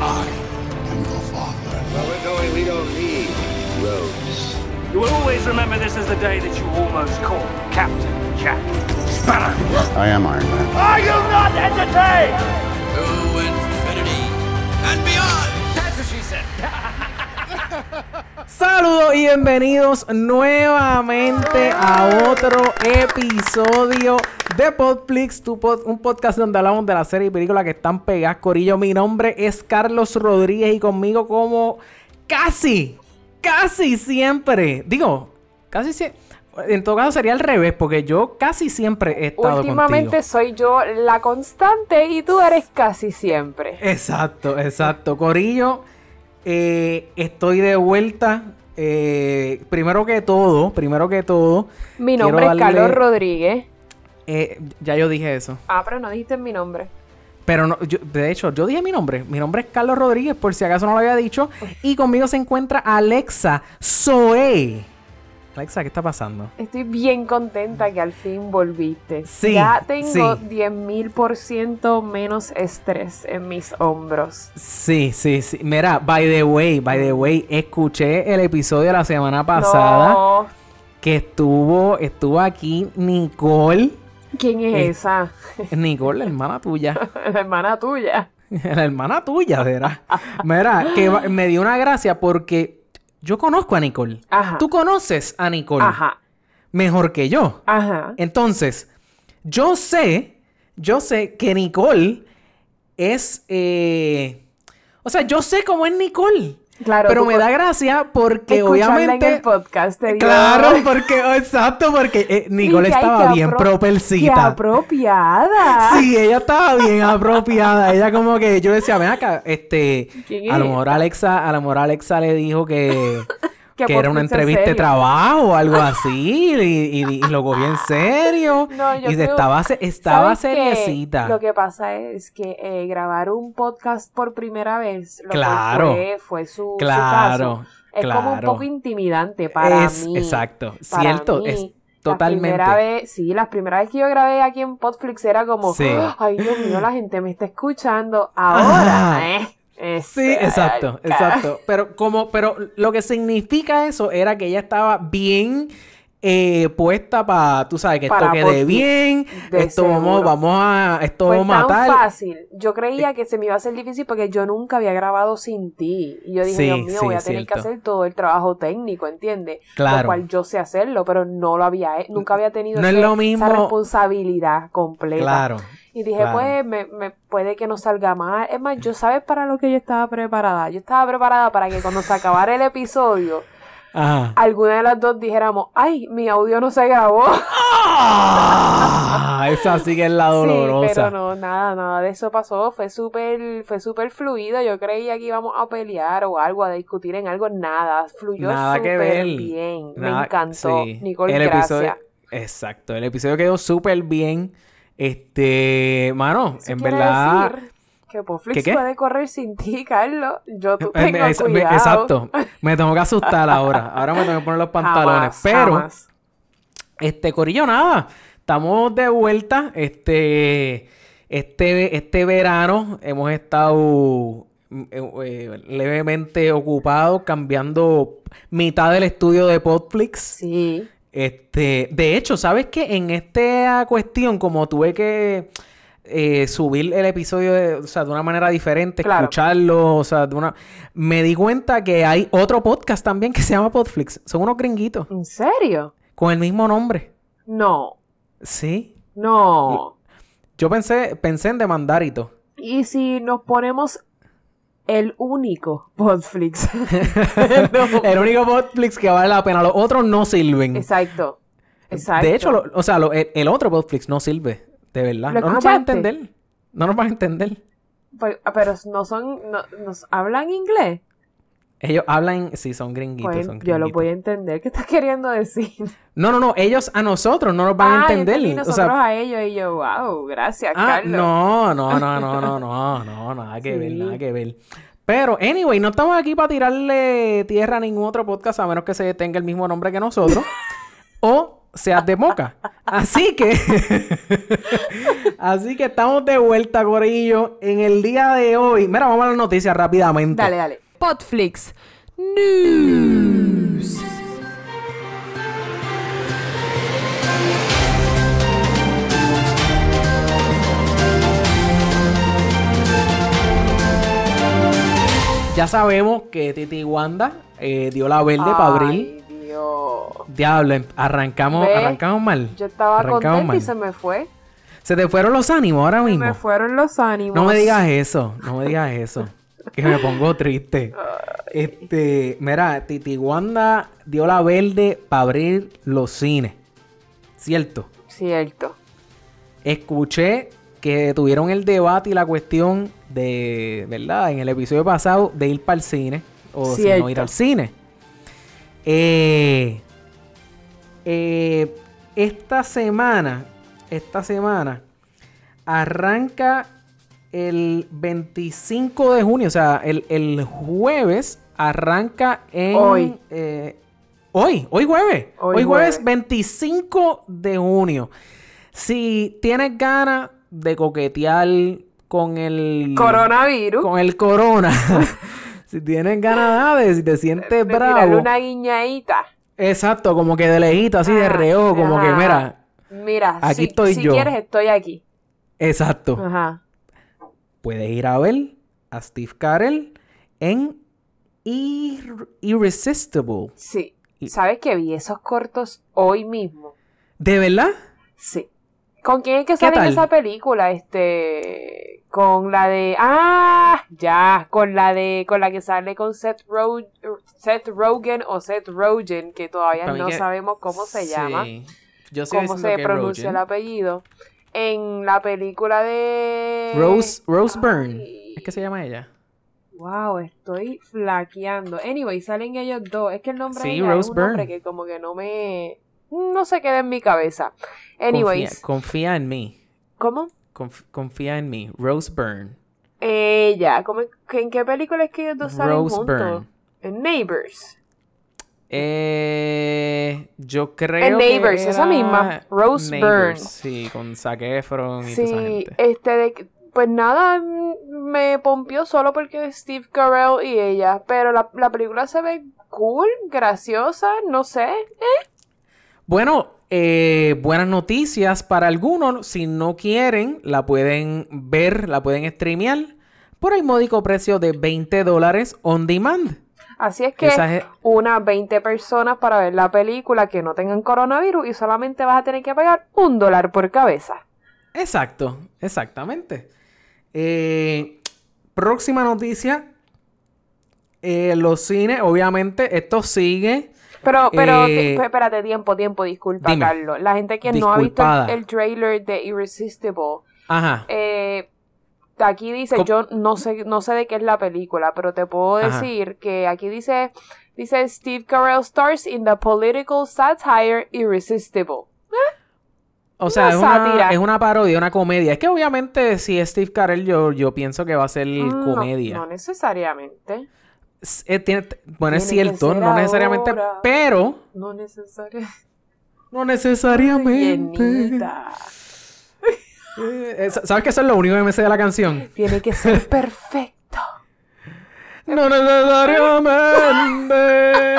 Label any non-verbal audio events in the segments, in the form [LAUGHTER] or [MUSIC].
I am your father. Where we're going, we don't need roads. You will always remember this as the day that you almost caught Captain Jack Sparrow. I am Iron Man. Are you not entertained? To infinity and beyond. Saludos y bienvenidos nuevamente a otro episodio de Podflix, tu pod- un podcast donde hablamos de la serie y películas que están pegadas, Corillo. Mi nombre es Carlos Rodríguez y conmigo como casi, casi siempre, digo, casi siempre, en todo caso sería al revés, porque yo casi siempre he estado Últimamente contigo. soy yo la constante y tú eres casi siempre. Exacto, exacto. Corillo, eh, estoy de vuelta. Eh, primero que todo, primero que todo. Mi nombre es Carlos Rodríguez. eh, ya yo dije eso. Ah, pero no dijiste mi nombre. Pero no, yo- de hecho, yo dije mi nombre. Mi nombre es Carlos Rodríguez, por si acaso no lo había dicho. Y conmigo se encuentra Alexa Zoe. Alexa, ¿qué está pasando? Estoy bien contenta que al fin volviste. Sí, Ya tengo sí. 10.000% menos estrés en mis hombros. Sí, sí, sí. Mira, by the way, by the way, escuché el episodio de la semana pasada No. que estuvo, estuvo aquí Nicole. ¿Quién es Eh. esa? Nicole, la hermana tuya. [LAUGHS] La hermana tuya. [LAUGHS] La hermana tuya, verá. Mira, que me dio una gracia porque yo conozco a Nicole. Ajá. Tú conoces a Nicole Ajá. mejor que yo. Ajá. Entonces, yo sé, yo sé que Nicole es, eh, o sea, yo sé cómo es Nicole. Claro. pero me da gracia porque obviamente... en el podcast te dio- Claro, porque, exacto, porque eh, Nicole estaba bien apro- propelcita. ¡Qué apropiada! Sí, ella estaba bien apropiada. Ella como que yo decía, ven acá, este, ¿Quién a lo mejor? Alexa, a lo mejor Alexa le dijo que, Que que era una entrevista de trabajo o algo [LAUGHS] así y, y- y lo cogió en serio No, yo y creo- estaba estaba seriecita. Lo que pasa es que eh, grabar un podcast por primera vez, lo Claro. fue, fue su, su Claro, caso, es como un poco intimidante para es mí. exacto, Para cierto, mí, es La totalmente. primera vez, sí, las primeras vez que yo grabé aquí en Podflix era como, Sí. ay Dios mío, la gente me está escuchando. Ahora, eh. Es- Sí, exacto, exacto. Pero como, pero lo que significa eso era que ella estaba bien eh, puesta para, tú sabes, que esto quede bien, de esto vamos, seguro. vamos a, esto Fue vamos a tan matar. fácil. Yo creía que se me iba a hacer difícil porque yo nunca había grabado sin ti. Y yo dije, Sí, Dios mío, sí, voy a tener que hacer todo el trabajo técnico, ¿entiendes? Claro. Lo cual yo sé hacerlo, pero no lo había, nunca había tenido No es ese- lo mismo- esa responsabilidad completa. Claro. Y dije, claro. pues, me, me puede que no salga mal. Es más, yo sabes para lo que yo estaba preparada. Yo estaba preparada para que cuando se acabara el episodio, Ajá. alguna de las dos dijéramos, ay, mi audio no se grabó. Ah, esa sí que es la [LAUGHS] Sí, dolorosa. pero no, nada, nada de eso pasó. Fue súper, fue súper fluido. Yo creía que íbamos a pelear o algo, a discutir en algo. Nada, fluyó súper bien. Nada- Me encantó. sí. Nicole, El gracias. episodio- Exacto, el episodio quedó súper bien. Este, mano, en verdad. decir que Poflix ¿Qué, qué? puede correr sin ti, Carlos. Yo tú Eh, tengo me- es- me- cuidado. exacto. Me tengo que asustar ahora. Ahora me tengo que poner los [LAUGHS] pantalones. Jamás, pero, jamás. este, Corillo, nada. Estamos de vuelta. Este, este, este verano hemos estado eh, eh, levemente ocupados cambiando mitad del estudio de Podflix. Sí. Este, de hecho, ¿sabes qué? En esta cuestión, como tuve que eh, subir el episodio de, o sea, de una manera diferente, Claro. escucharlo, o sea, de una... Me di cuenta que hay otro podcast también que se llama Podflix. Son unos gringuitos ¿En serio? con el mismo nombre. No. Sí. No. Yo pensé, pensé en demandar y todo. Y si nos ponemos el único Podflix. [LAUGHS] No. el único Podflix que vale la pena. Los otros no sirven. Exacto. Exacto. De hecho, lo- o sea, lo- el, el otro Podflix no sirve. De verdad. ¿Lo No nos van a entender. No nos van a entender. Pues, ah, pero no son, no, nos hablan inglés. Ellos hablan, sí, son gringuitos, Pues son yo lo voy a entender. ¿Qué estás queriendo decir? [LAUGHS] No, no, no, ellos a nosotros no nos van a Ah, entender. o nosotros sea, a ellos y yo, wow, gracias, ah, Carlos. no, no, no, no, no, no, no, nada que ver, nada que ver. Pero, anyway, no estamos aquí para tirarle tierra a ningún otro podcast a menos que se tenga el mismo nombre que nosotros. [LAUGHS] o seas de moca. Así que, [LAUGHS] así que estamos de vuelta, Corillo, en el día de hoy. Mira, vamos a las noticias rápidamente. Dale, dale. Podflix News. Ya sabemos que Titi Wanda eh, dio la verde para abril. Dios. Diablo, em- arrancamos, arrancamos mal. Yo estaba Arrancamos contenta mal. y se me fue. Se te fueron los ánimos ahora mismo. Me fueron los ánimos. No me digas eso, no me digas eso. que me pongo triste. Este, mira, Titi Wanda dio la verde para abrir los cines. ¿Cierto? Cierto. Escuché que tuvieron el debate y la cuestión de, ¿verdad? En el episodio pasado de ir para el cine o si no ir al cine. Eh, eh, esta semana, esta semana arranca el 25 de junio, o sea, el, el jueves arranca en... Hoy. eh, hoy, hoy jueves. Hoy Hoy, jueves jueves. 25 de junio. Si tienes ganas de coquetear con el... Coronavirus. Con el corona. [LAUGHS] si tienes ganas de, si te sientes de tirarle bravo. una guiñadita. Exacto, como que de lejito, así de Ajá, reojo, como que mira. Mira, Aquí si, estoy si yo. quieres, estoy aquí. Exacto. Ajá. Puedes ir a ver a Steve Carell en Ir- Irresistible. Sí. ¿Sabes que vi esos cortos hoy mismo? ¿De verdad? Sí. ¿Con quién es que sale en esa película? Este. Con la de. ¡Ah! Ya. Con la de. Con la que sale con Seth, Ro- Seth Rogen o Seth Rogen, que todavía no que- sabemos cómo se llama. Sí. Yo sé Cómo se pronuncia el apellido. En la película de. Rose, Rose Byrne. ¿Es que se llama ella? Wow, estoy flaqueando. Anyway, salen ellos dos. Es que el nombre Sí, de ella es un nombre que como que no me... No se queda en mi cabeza. Anyways, Confía, confía en mí. ¿cómo? Conf- confía en mí. Rose Byrne. Ella. ¿cómo- ¿En qué película es que ellos dos salen Rose juntos? Byrne. En Neighbors. Eh, yo creo En Neighbors, que esa misma, Rose Neighbors, Byrne. Sí, con Zac Efron y toda esa Sí, gente. este de... que- Pues nada, mm, me pompió solo porque Steve Carell y ella. Pero la, la película se ve cool, graciosa, no sé. Bueno, eh, buenas noticias para algunos. Si no quieren, la pueden ver, la pueden streamear por el módico precio de 20 dólares on demand. Así es que es- unas 20 personas para ver la película que no tengan coronavirus y solamente vas a tener que pagar un dólar por cabeza. Exacto, exactamente. Eh, próxima noticia. Eh, los cines, obviamente, esto sigue. Pero, pero, Eh, ti- espérate, tiempo, tiempo, disculpa, dime. Carlos. La gente que no ha visto el, el trailer de Irresistible, Ajá. eh, aquí dice, yo no sé, no sé de qué es la película, pero te puedo Ajá. decir que aquí dice, dice Steve Carell stars in the political satire Irresistible. O sea, es una, es una parodia, una comedia. Es que obviamente si es Steve Carell, yo, yo pienso que va a ser Mm, comedia. No, no necesariamente. Eh, tiene- bueno, es cierto, no necesariamente, ahora. pero No necesariamente. no necesariamente. Eh, ¿Sabes que eso es lo único que me sé de la canción? Tiene que ser [LAUGHS] perfecto. No necesariamente.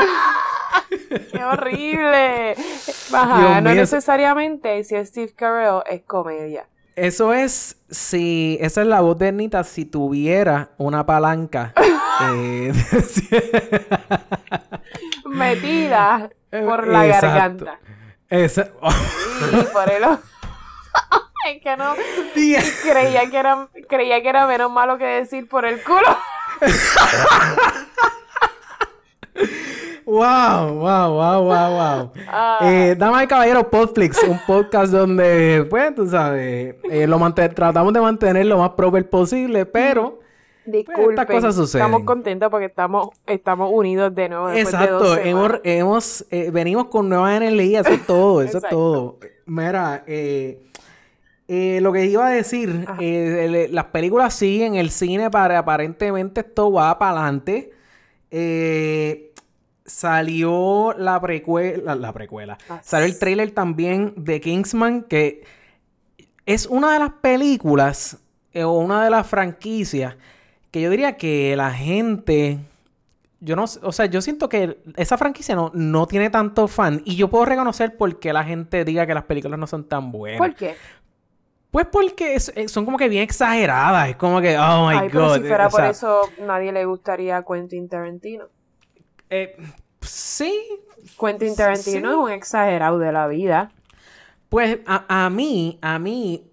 [LAUGHS] ¡Qué horrible! Dios no mío, necesariamente si es Steve Carell es comedia. Eso es si. Esa es la voz de Nita si tuviera una palanca. [LAUGHS] eh, [LAUGHS] Metida por la Exacto. garganta. esa- Y por el. [LAUGHS] Es que no. Creía que era, creía que era menos malo que decir por el culo. Wow, wow, wow, wow, wow. Ah. Eh, Damas y caballeros, Podflix, un podcast donde, pues, tú sabes, eh, lo tratamos de mantener lo más proper posible, pero Disculpen. estas cosas suceden. Estamos contentos porque estamos, estamos unidos de nuevo. de exacto, dos hemos, hemos eh, venimos con nuevas energías, eso es todo, eso es todo. Mira, eh, eh, lo que iba a decir, eh, el- las películas siguen, el cine para aparentemente esto va para adelante. Eh, salió la precuela, la precuela. Ah, Salió el trailer también de Kingsman, que es una de las películas eh, o una de las franquicias que yo diría que la gente, yo no, sé- o sea, yo siento que esa franquicia no, no tiene tanto fan y yo puedo reconocer por qué la gente diga que las películas no son tan buenas. ¿Por qué? Pues porque es- eh, son como que bien exageradas, es como que, oh my Ay, pero god. si fuera por eso, nadie le gustaría a Quentin Tarantino. Eh, sí, Quentin Tarantino sí. es un exagerado de la vida. Pues a, a mí, a mí,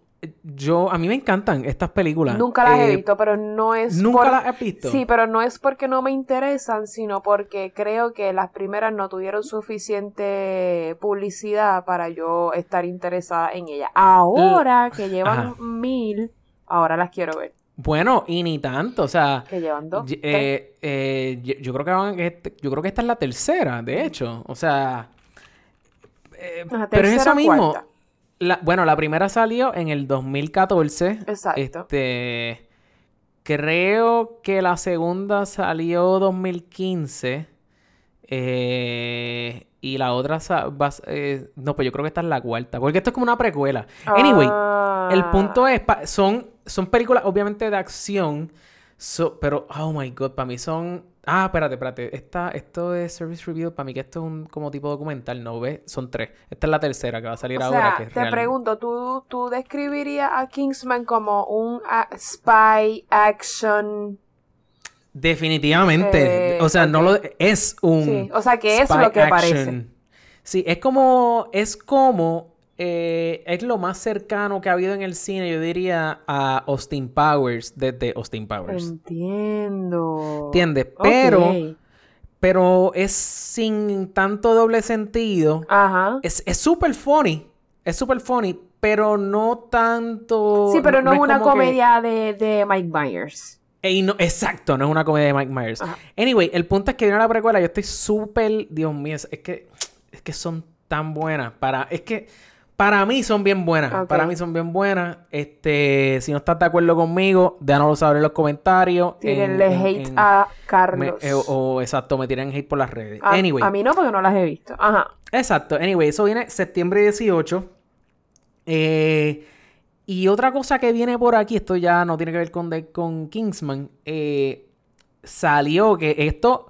yo, a mí me encantan estas películas. Nunca las he Eh, visto, pero no es ¿Nunca por- las has visto? Sí, pero no es porque no me interesan, sino porque creo que las primeras no tuvieron suficiente publicidad para yo estar interesada en ellas. Ahora que llevan Ajá. mil, ahora las quiero ver. Bueno, y ni tanto, o sea, Que llevan dos. eh, eh, yo, yo creo que van- yo creo que esta es la tercera, de hecho, o sea, eh, Ajá, pero es eso mismo. La- bueno, la primera salió en el 2014. Exacto. Este, creo que la segunda salió 2015. eh, y la otra va eh, no, pues yo creo que esta es la cuarta. Porque esto es como una precuela. Anyway, el punto Ah. es, son, son películas obviamente de acción, so- pero, oh my god, para mí son... Ah, espérate, espérate. Esta, esto es Service Review, para mí que esto es un como tipo documental, ¿no ves? Son tres. Esta es la tercera que va a salir O ahora, sea, que te pregunto, ¿tú, ¿tú describirías a Kingsman como un ah, spy action? Definitivamente. Eh, o sea, no lo... Es un... Sí, o sea, que es lo que parece. action. Sí, es como... Es como... eh, es lo más cercano que ha habido en el cine, yo diría, a Austin Powers, desde Austin Powers. Entiendo. ¿Entiendes? Pero... Pero es sin tanto doble sentido. Ajá. Es súper funny. Es súper funny, pero no tanto. Sí, pero no, es una que- comedia de, de Mike Myers. Ey, no, exacto, no es una comedia de Mike Myers. Ajá. Anyway, el punto es que viene la precuela. Yo estoy súper. Dios mío, es es que. Es que son tan buenas. Para. Es que. Para mí son bien buenas. Para mí son bien buenas. Este. Si no estás de acuerdo conmigo, déjanoslo saber en los comentarios. en- Tírenle en- hate en- a me- Carlos. eh, o, o, exacto, me tiran hate por las redes. a, anyway. a mí no, porque no las he visto. Ajá. Exacto. Anyway, eso viene septiembre 18. Eh, y otra cosa que viene por aquí, esto ya no tiene que ver con, de- con Kingsman, eh, salió que esto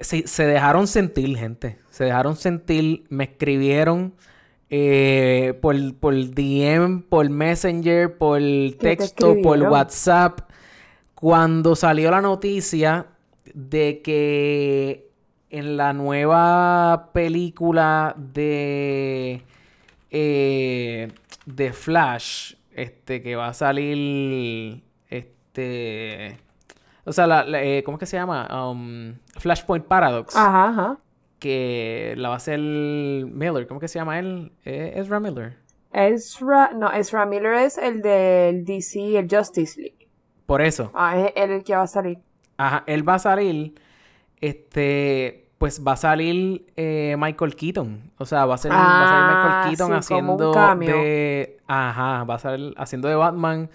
se, se dejaron sentir, gente. Se dejaron sentir, me escribieron eh, por, por DM, por Messenger, por te texto, por? WhatsApp. Cuando salió la noticia de que en la nueva película de eh, de Flash, este que va a salir este o sea, la, la- eh, ¿cómo es que se llama? Um, Flashpoint Paradox, Ajá, ajá. Que la va a hacer Miller, ¿cómo que se llama él? Eh, Ezra Miller. Ezra, no, Ezra Miller es el del DC, el Justice League. Por eso. Ah, es él el que va a salir. Ajá, él va a salir, este, pues va a salir eh, Michael Keaton. O sea, va a, ser, va a salir Ah, Michael Keaton sí, como un haciendo de... Ajá, va a salir haciendo de Batman.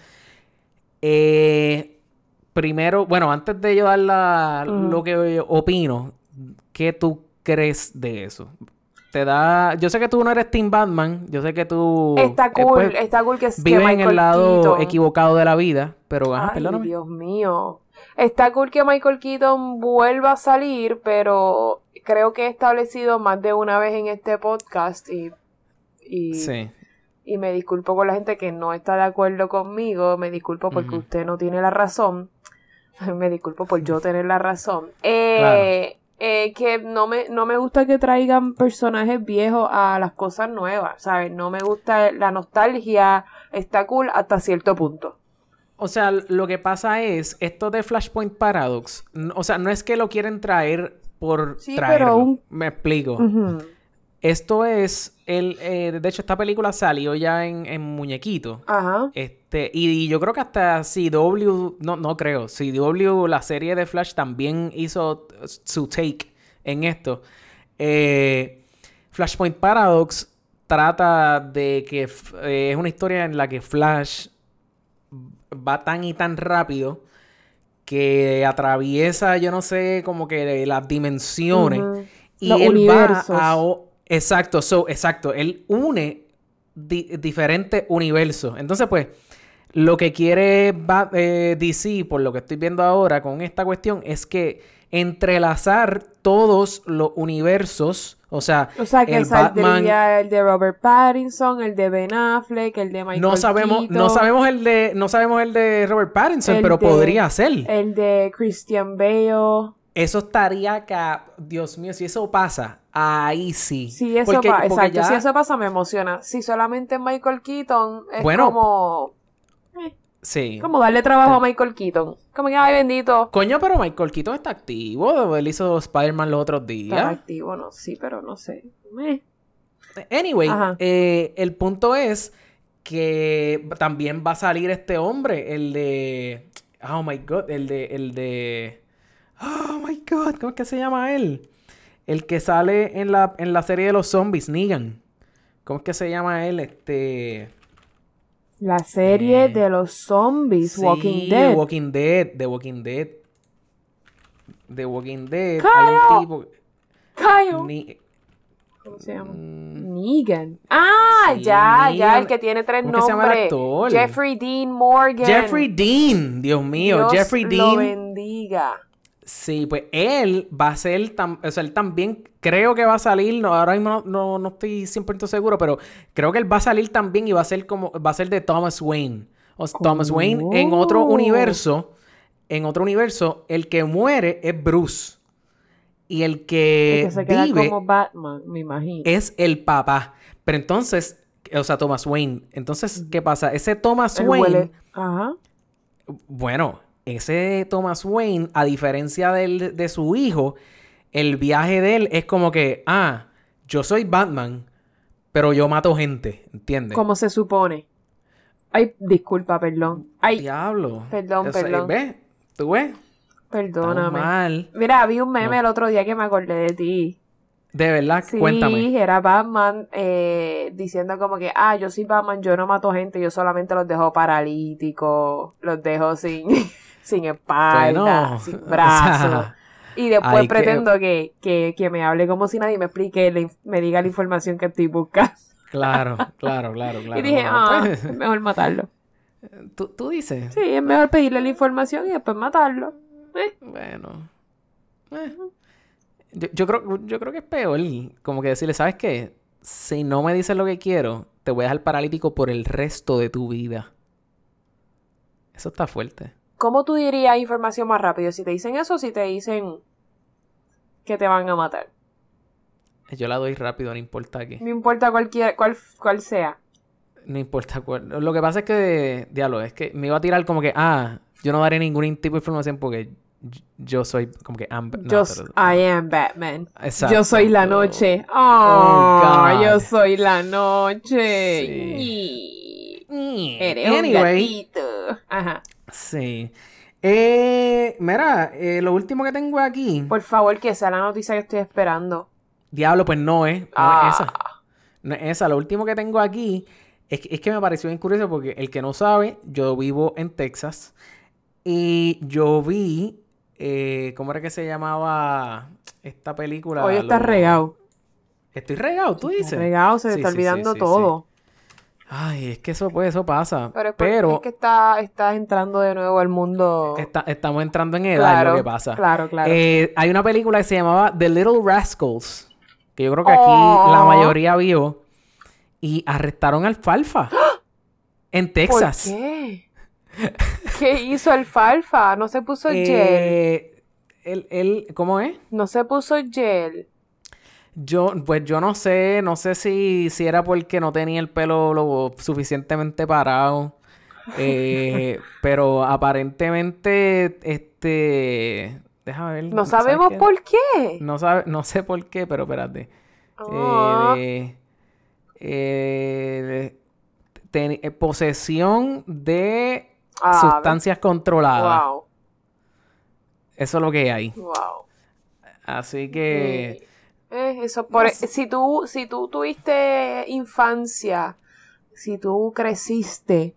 Eh, primero, bueno, antes de yo dar la- Ujú. lo que opino, ¿qué tú crees de eso? Te da... Yo sé que tú no eres Team Batman, yo sé que tú... Está eh, cool, pues, está cool que, Vives en el lado Keaton- equivocado de la vida, pero... Ajá, Ay, perdóname. Dios mío. Está cool que Michael Keaton vuelva a salir, pero creo que he establecido más de una vez en este podcast y, y, Sí. y me disculpo con la gente que no está de acuerdo conmigo, me disculpo porque Ujú. usted no tiene la razón, [LAUGHS] me disculpo por yo tener la razón. Eh, eh, que no me, no me gusta que traigan personajes viejos a las cosas nuevas, ¿sabes? No me gusta la nostalgia, está cool hasta cierto punto. O sea, lo que pasa es, esto de Flashpoint Paradox, o sea, no es que lo quieren traer por Sí, traerlo. pero un- Me explico. Esto es, el, eh, de hecho, esta película salió ya en, en muñequito. Ajá. Este, y, yo creo que hasta CW, no, no creo, CW, la serie de Flash también hizo su take en esto. Eh, Flashpoint Paradox trata de que eh, es una historia en la que Flash va tan y tan rápido que atraviesa, yo no sé, como que las dimensiones. Y Los él universos. va a... Exacto, so, exacto. Él une di- diferentes universos. Entonces, pues, lo que quiere eh, DC, por lo que estoy viendo ahora con esta cuestión, es que entrelazar todos los universos, o sea, O sea, que el Batman... el de Robert Pattinson, el de Ben Affleck, el de Michael No sabemos, no sabemos el de, no sabemos el de Robert Pattinson, pero de- podría ser. el de Christian Bale. Eso estaría acá. Dios mío, si eso pasa, ahí sí. Si eso Porque- pasa, porque exacto, ya- si eso pasa me emociona. Si solamente Michael Keaton es Bueno. como, Sí. como darle trabajo a Michael Keaton. Como que, ay, bendito. Coño, pero Michael Keaton está activo. Él hizo Spider-Man los otros Está días. activo, no, sí, pero no sé. Eh. Anyway, eh, el punto es que también va a salir este hombre, el de. Oh my god, el de. El de. Oh my god, ¿cómo es que se llama él? El que sale en la, en la serie de los zombies, Negan. ¿Cómo es que se llama él? Este. La serie Eh, de los zombies, Sí, Walking The Dead. Walking Dead. The Walking Dead. The Walking Dead. Hay ¡Cayo! un tipo. Cayo. Ni- ¿Cómo se llama? Mm, Negan. Ah, Sí, ya, ya, el que tiene tres ¿Cómo que se llama el nombres. actor? Jeffrey Dean Morgan. Jeffrey Dean. Dios mío, Dios Jeffrey lo Dean. bendiga. Sí, pues él va a ser, tam- o sea, él también creo que va a salir, no, ahora mismo no, no, no estoy 100% seguro, pero creo que él va a salir también y va a ser como, va a ser de Thomas Wayne. O sea, Thomas Wayne en otro Oh. universo, en otro universo, el que muere es Bruce. Y el El que, que se queda vive como Batman, me imagino. es el papá. Pero entonces, o sea, Thomas Wayne. Entonces, ¿qué pasa? Ese Thomas Wayne... huele- Ajá. Bueno, ese Thomas Wayne, a diferencia del- de su hijo, el viaje de él es como que, ah, yo soy Batman, pero yo mato gente, ¿entiendes? Como se supone. Ay, disculpa, perdón. Ay, Diablo. Perdón, perdón. ¿Ves? ¿Tú ves? Perdóname. mal. Mira, vi un meme No. el otro día que me acordé de ti. De verdad, Sí, cuéntame. era Batman eh, diciendo como que, ah, yo soy Batman, yo no mato gente, yo solamente los dejo paralíticos, los dejo sin, sin espalda, sin [LAUGHS] o brazos. sea, y después que- pretendo que, que, que me hable como si nadie me explique, me diga la información que estoy buscando. Claro, [LAUGHS] claro, claro, claro. y dije, ah, pues, es mejor matarlo. [LAUGHS] ¿tú, tú dices. Sí, es mejor pedirle la información y después matarlo. Eh, Bueno. eh. Yo, yo creo, yo creo que es peor. Como que decirle, ¿sabes qué? Si no me dices lo que quiero, te voy a dejar paralítico por el resto de tu vida. Eso está fuerte. ¿Cómo tú dirías información más rápido? Si te dicen eso o si te dicen que te van a matar. Yo la doy rápido, no importa qué. No importa cualquier, cuál, cuál sea. No importa cuál. Lo que pasa es que, diablo, es que me iba a tirar como que, ah, yo no daré ningún tipo de información porque yo soy como que... am- no, Yo, pero- I am Batman. Exacto. Yo soy la noche. Oh, Oh, God. yo soy la noche. Sí. Y- Eres un Anyway, gatito. Ajá. Sí. Eh, mira, eh, lo último que tengo aquí. Por favor, que sea la noticia que estoy esperando. Diablo, pues no es. No Ah. es esa. No es esa. Lo último que tengo aquí es que, es que me pareció bien curioso porque el que no sabe, yo vivo en Texas. Y yo vi. eh, ¿Cómo era que se llamaba esta película? Hoy estás Lo- regado. Estoy regado, tú dices. Estás regado, se Sí, está sí, olvidando sí, todo. Ay, es que eso, pues, eso pasa. Pero es, Pero, es que está, estás entrando de nuevo al mundo. está- estamos entrando en edad, claro, es lo que pasa. Claro, claro. Eh, hay una película que se llamaba The Little Rascals, que yo creo que aquí Oh. la mayoría vio, y arrestaron al Falfa [GASPS] en Texas. ¿Por qué? ¿Qué hizo Alfalfa? No se puso gel. Eh, él, él- ¿cómo es? No se puso gel. Yo, pues yo no sé, no sé si, si era porque no tenía el pelo lo suficientemente parado. [LAUGHS] eh, pero aparentemente, este, déjame ver. No ¿sabes sabemos qué? por qué. No sabe, no sé por qué, pero espérate. Ah. Eh, de- eh, ten- eh, posesión de Ah, sustancias controladas. Wow, Eso es lo que hay. wow. Así que eh, eso por, no sé. si tú si tú tuviste infancia, si tú creciste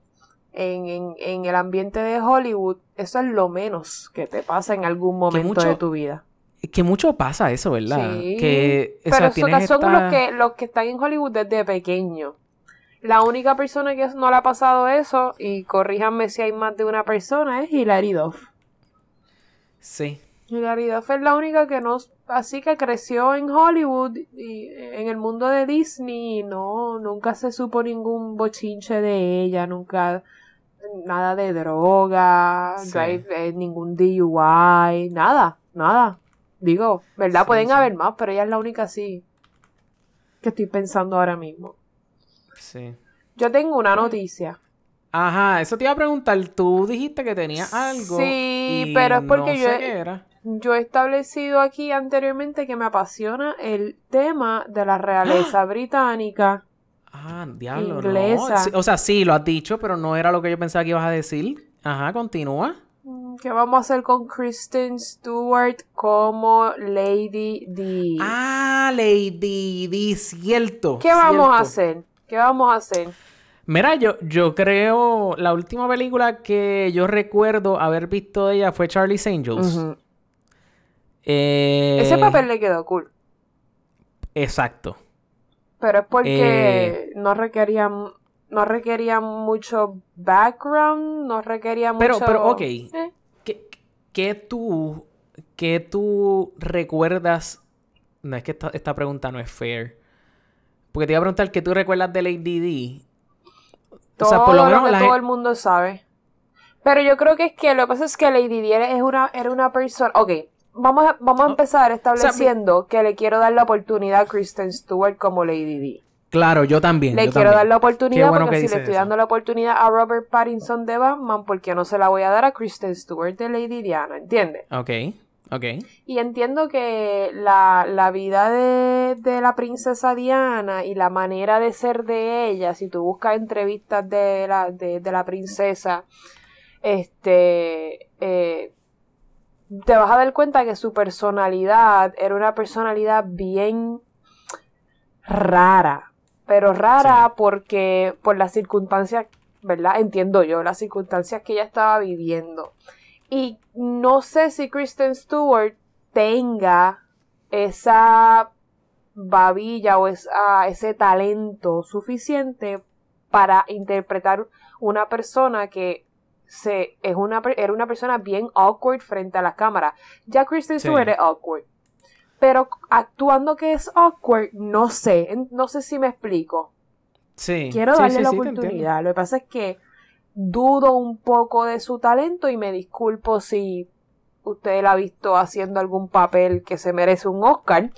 en, en, en el ambiente de Hollywood, eso es lo menos que te pasa en algún momento mucho- de tu vida. Que mucho pasa eso, ¿verdad? Sí, que, o pero sea, que son los que, los que están en Hollywood desde pequeño. La única persona que no le ha pasado eso, y corríjanme si hay más de una persona, es Hilary Duff. Sí. Hilary Duff es la única que no, así que creció en Hollywood y en el mundo de Disney, y no, nunca se supo ningún bochinche de ella, nunca nada de droga, Sí. drive, eh, ningún DUI, nada, nada. Digo, ¿verdad? Sí, Pueden sí. haber más, pero ella es la única así que estoy pensando ahora mismo. Sí. Yo tengo una noticia. Ajá, eso te iba a preguntar. Tú dijiste que tenías algo. Sí, y pero es porque no yo sé qué era. Yo he establecido aquí anteriormente que me apasiona el tema de la realeza británica. Ah, diablo, Inglesa. no. O sea, sí, lo has dicho, pero no era lo que yo pensaba que ibas a decir. Ajá, continúa. Mm, ¿Qué vamos a hacer con Kristen Stewart como Lady D? Ah, Lady Di, cierto. ¿Qué vamos cierto. a hacer? ¿Qué vamos a hacer? Mira, yo, yo creo. La última película que yo recuerdo haber visto de ella fue Charlie's Angels. Ujú. Eh, Ese papel le quedó cool. Exacto. Pero es porque Eh. no requería no requería mucho background, no requería mucho... Pero, pero, ok. Eh, ¿Qué, qué tú, qué tú recuerdas? No, es que esta, esta pregunta no es fair. Porque te iba a preguntar qué tú recuerdas de Lady D. todo o sea, por lo menos que la todo el mundo sabe. Pero yo creo que es que lo que pasa es que Lady Di es una, era una persona... Ok, vamos a, vamos a empezar estableciendo que le quiero dar la oportunidad a Kristen Stewart como Lady Di. Claro, yo también. Le yo quiero también. dar la oportunidad bueno porque que si le estoy eso. dando la oportunidad a Robert Pattinson de Batman, ¿por qué no se la voy a dar a Kristen Stewart de Lady Diana? ¿Entiendes? Ok, ok. Y entiendo que la, la vida de, de la princesa Diana y la manera de ser de ella, si tú buscas entrevistas de la, de, de la princesa, este, eh, te vas a dar cuenta que su personalidad era una personalidad bien rara, pero rara Sí. porque por las circunstancias, ¿verdad? Entiendo yo, las circunstancias que ella estaba viviendo. Y no sé si Kristen Stewart tenga esa babilla o esa, ese talento suficiente para interpretar una persona que se, es una, era una persona bien awkward frente a la cámara. Ya Kristen Sí. Stewart es awkward. Pero actuando que es awkward, no sé. No sé si me explico. Sí. Quiero sí, darle sí, la oportunidad. Lo que pasa es que dudo un poco de su talento y me disculpo si usted la ha visto haciendo algún papel que se merece un Oscar.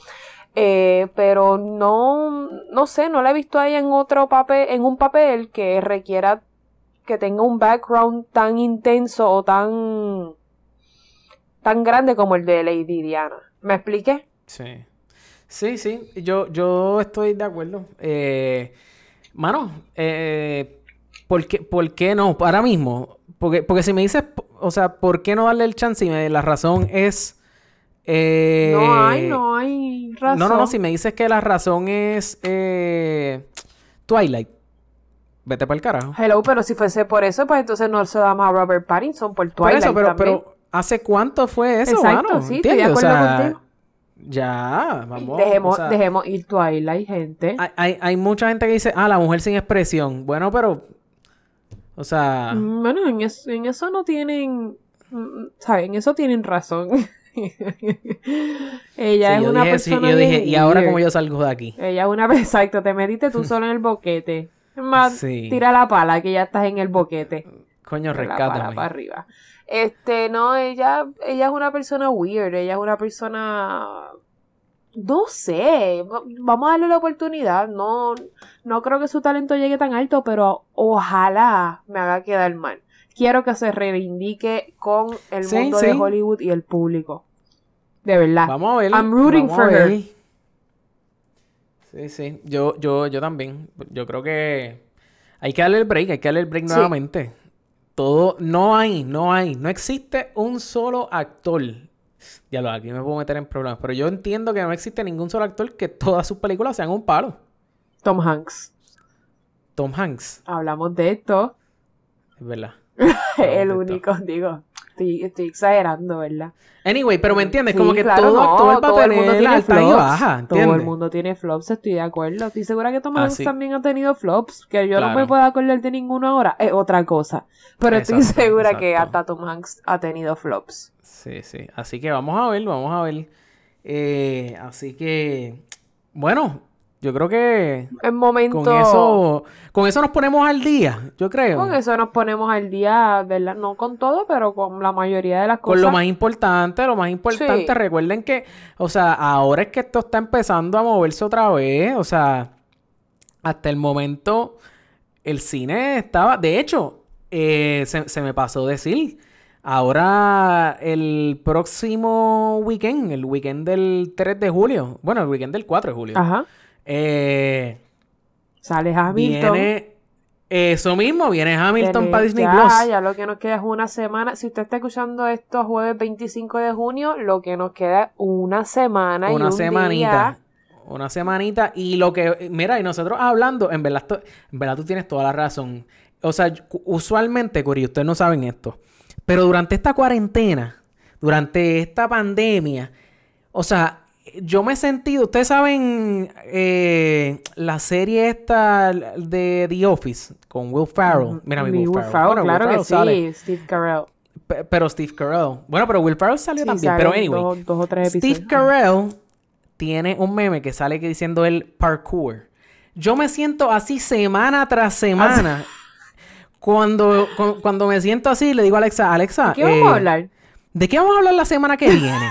Eh, pero no, no sé, no la he visto a ella en otro papel, en un papel que requiera que tenga un background tan intenso o tan tan grande como el de Lady Diana. ¿Me expliqué? Sí. Sí, sí. Yo, yo estoy de acuerdo. Eh, mano, eh, ¿por, qué, ¿por qué no? Ahora mismo. Porque, porque si me dices, o sea, ¿por qué no darle el chance? Y me, la razón es. eh, no hay, no hay razón. No, no, no. Si me dices que la razón es Twilight, vete para el carajo. Hello, pero si fuese por eso, pues entonces no se damos a Robert Pattinson por Por Twilight eso, pero, también. pero ¿hace cuánto fue eso, Exacto, mano? sí, estoy de acuerdo sea, contigo. Ya, vamos. dejemos, o sea, dejemos ir Twilight, gente. hay, hay, hay mucha gente que dice, ah, la mujer sin expresión. Bueno, pero. O sea. Mm, Bueno, en eso, en eso no tienen, mm, ¿sabes? En eso tienen razón. [LAUGHS] Ella sí, es una dije, sí, persona yo dije, y ahora como yo salgo de aquí. Ella es una... [LAUGHS] Exacto, te metiste tú solo en el boquete. Más, Sí. tira la pala que ya estás en el boquete. Coño, rescátame. para arriba. Este, no, ella, ella es una persona weird, ella es una persona... No sé, va- vamos a darle la oportunidad. No, no creo que su talento llegue tan alto, pero ojalá me haga quedar mal. Quiero que se reivindique con el Sí, mundo sí. de Hollywood y el público. De verdad. Vamos a ver. I'm rooting vamos for her. Sí, sí. Yo, yo, yo también. Yo creo que hay que darle el break, hay que darle el break Sí. nuevamente. Todo, no hay, no hay, no existe un solo actor. Ya lo, aquí me puedo meter en problemas, pero yo entiendo que no existe ningún solo actor que todas sus películas sean un palo. Tom Hanks. Tom Hanks, Hablamos de esto. es verdad. [LAUGHS] el único, digo. Estoy, estoy exagerando, ¿verdad? Anyway, pero me entiendes, Sí, como que claro, todo no, todo el mundo tener tiene flops. baja, Todo el ¿entiendes? mundo tiene flops, estoy de acuerdo. Estoy segura que Tom Ah, Hanks sí. también ha tenido flops, que yo no me puedo acordar de ninguno ahora. Es otra cosa. Pero estoy Exacto, segura que hasta Tom Hanks ha tenido flops. Sí, sí. Así que vamos a ver, vamos a ver. Eh, así que, bueno, yo creo que En momento... con eso, con eso nos ponemos al día, yo creo. Con eso nos ponemos al día, ¿verdad? No con todo, pero con la mayoría de las Con cosas. lo más importante, lo más importante, Sí. recuerden que, o sea, ahora es que esto está empezando a moverse otra vez, o sea, hasta el momento el cine estaba, de hecho, eh, se, se me pasó decir, ahora el próximo weekend, el weekend del 3 de julio, bueno, el weekend del 4 de julio, Ajá. Eh, Sale Hamilton. viene eso mismo, viene Hamilton para Disney ya, Plus. Ya lo que nos queda es una semana. Si usted está escuchando esto jueves 25 de junio, lo que nos queda es una semana y una un semanita. día. Una semanita. Y lo que. Mira, y nosotros hablando, en verdad, en verdad tú tienes toda la razón. O sea, usualmente, Cori, ustedes no saben esto. Pero durante esta cuarentena, durante esta pandemia, o sea, yo me he sentido. Ustedes saben eh, la serie esta de The Office con Will Ferrell. Mira, mi Will, Will Bueno, Will claro que sí. Steve Carell. Pe- Pero Steve Carell. Bueno, pero Will Ferrell salió Sí, también. Pero anyway. dos, dos o tres Steve. Carell tiene un meme que sale que diciendo el parkour. Yo me siento así semana tras semana. [LAUGHS] cuando, cu- cuando me siento así, le digo a Alexa, Alexa, ¿Qué vamos eh, a hablar? ¿de qué vamos a hablar la semana que viene?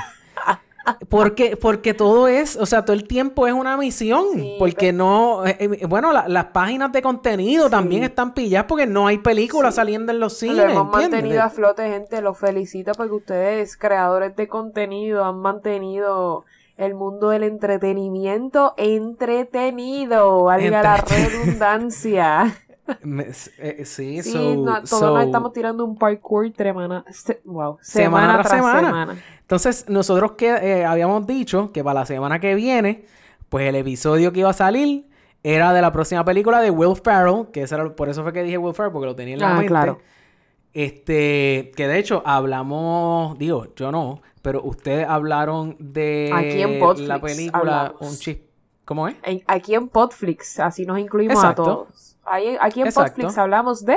Porque, porque todo es, o sea, todo el tiempo es una misión. Sí, porque no, eh, eh, bueno, la- las páginas de contenido también están pilladas porque no hay películas saliendo en los cines. Lo hemos ¿entiendes? mantenido a flote, gente. Los felicito porque ustedes, creadores de contenido, han mantenido el mundo del entretenimiento entretenido. Valga la Entretenido. redundancia. [LAUGHS] Me- eh, sí, Sí, so- no, todos so- nos estamos tirando un parkour semana, se- wow, Semana semana, tras semana. semana. Entonces, nosotros que eh, habíamos dicho que para la semana que viene, pues el episodio que iba a salir era de la próxima película de Will Ferrell, que era- por eso fue que dije Will Ferrell, porque lo tenía en la Ah, mente. claro. Este, que de hecho hablamos, digo, yo no, pero ustedes hablaron de Aquí en Podflix la película hablamos. Un chis ¿Cómo es? En- aquí en Podflix, así nos incluimos Exacto. a todos. Ahí, aquí en Exacto. Podflix hablamos de,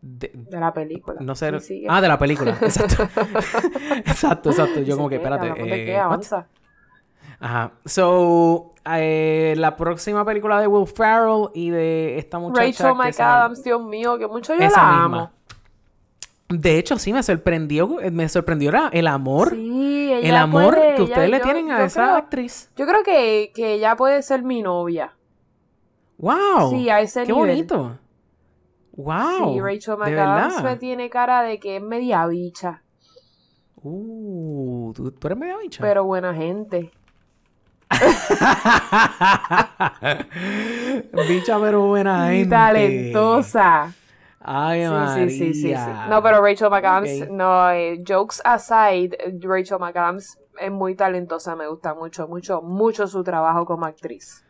De- de la película. no sé. Sí, ah, de la película. [LAUGHS] Exacto. [LAUGHS] exacto, exacto. Yo Sí, como que, espérate. ¿Hablamos de eh, qué? Avanza. Ajá. So, eh, la próxima película de Will Ferrell y de esta muchacha. Rachel McAdams, Dios mío, que mucho yo Esa la misma. amo. De hecho, sí, me sorprendió, eh, me sorprendió el amor, Sí, ella el amor puede- que ella- ustedes le yo- tienen a esa creo- actriz. Yo creo que, que ella puede ser mi novia. ¡Wow! Sí, a ese ¡Qué nivel. bonito! ¡Wow! sí, Rachel ¿De McAdams me tiene cara de que es media bicha, Uh, ¿tú, tú eres media bicha. pero buena gente. [LAUGHS] bicha, pero buena [LAUGHS] gente. talentosa. Ay, Sí, María. sí, sí, sí, sí. No, pero Rachel McAdams, no, eh, jokes aside, Rachel McAdams es muy talentosa, me gusta mucho, mucho, mucho su trabajo como actriz.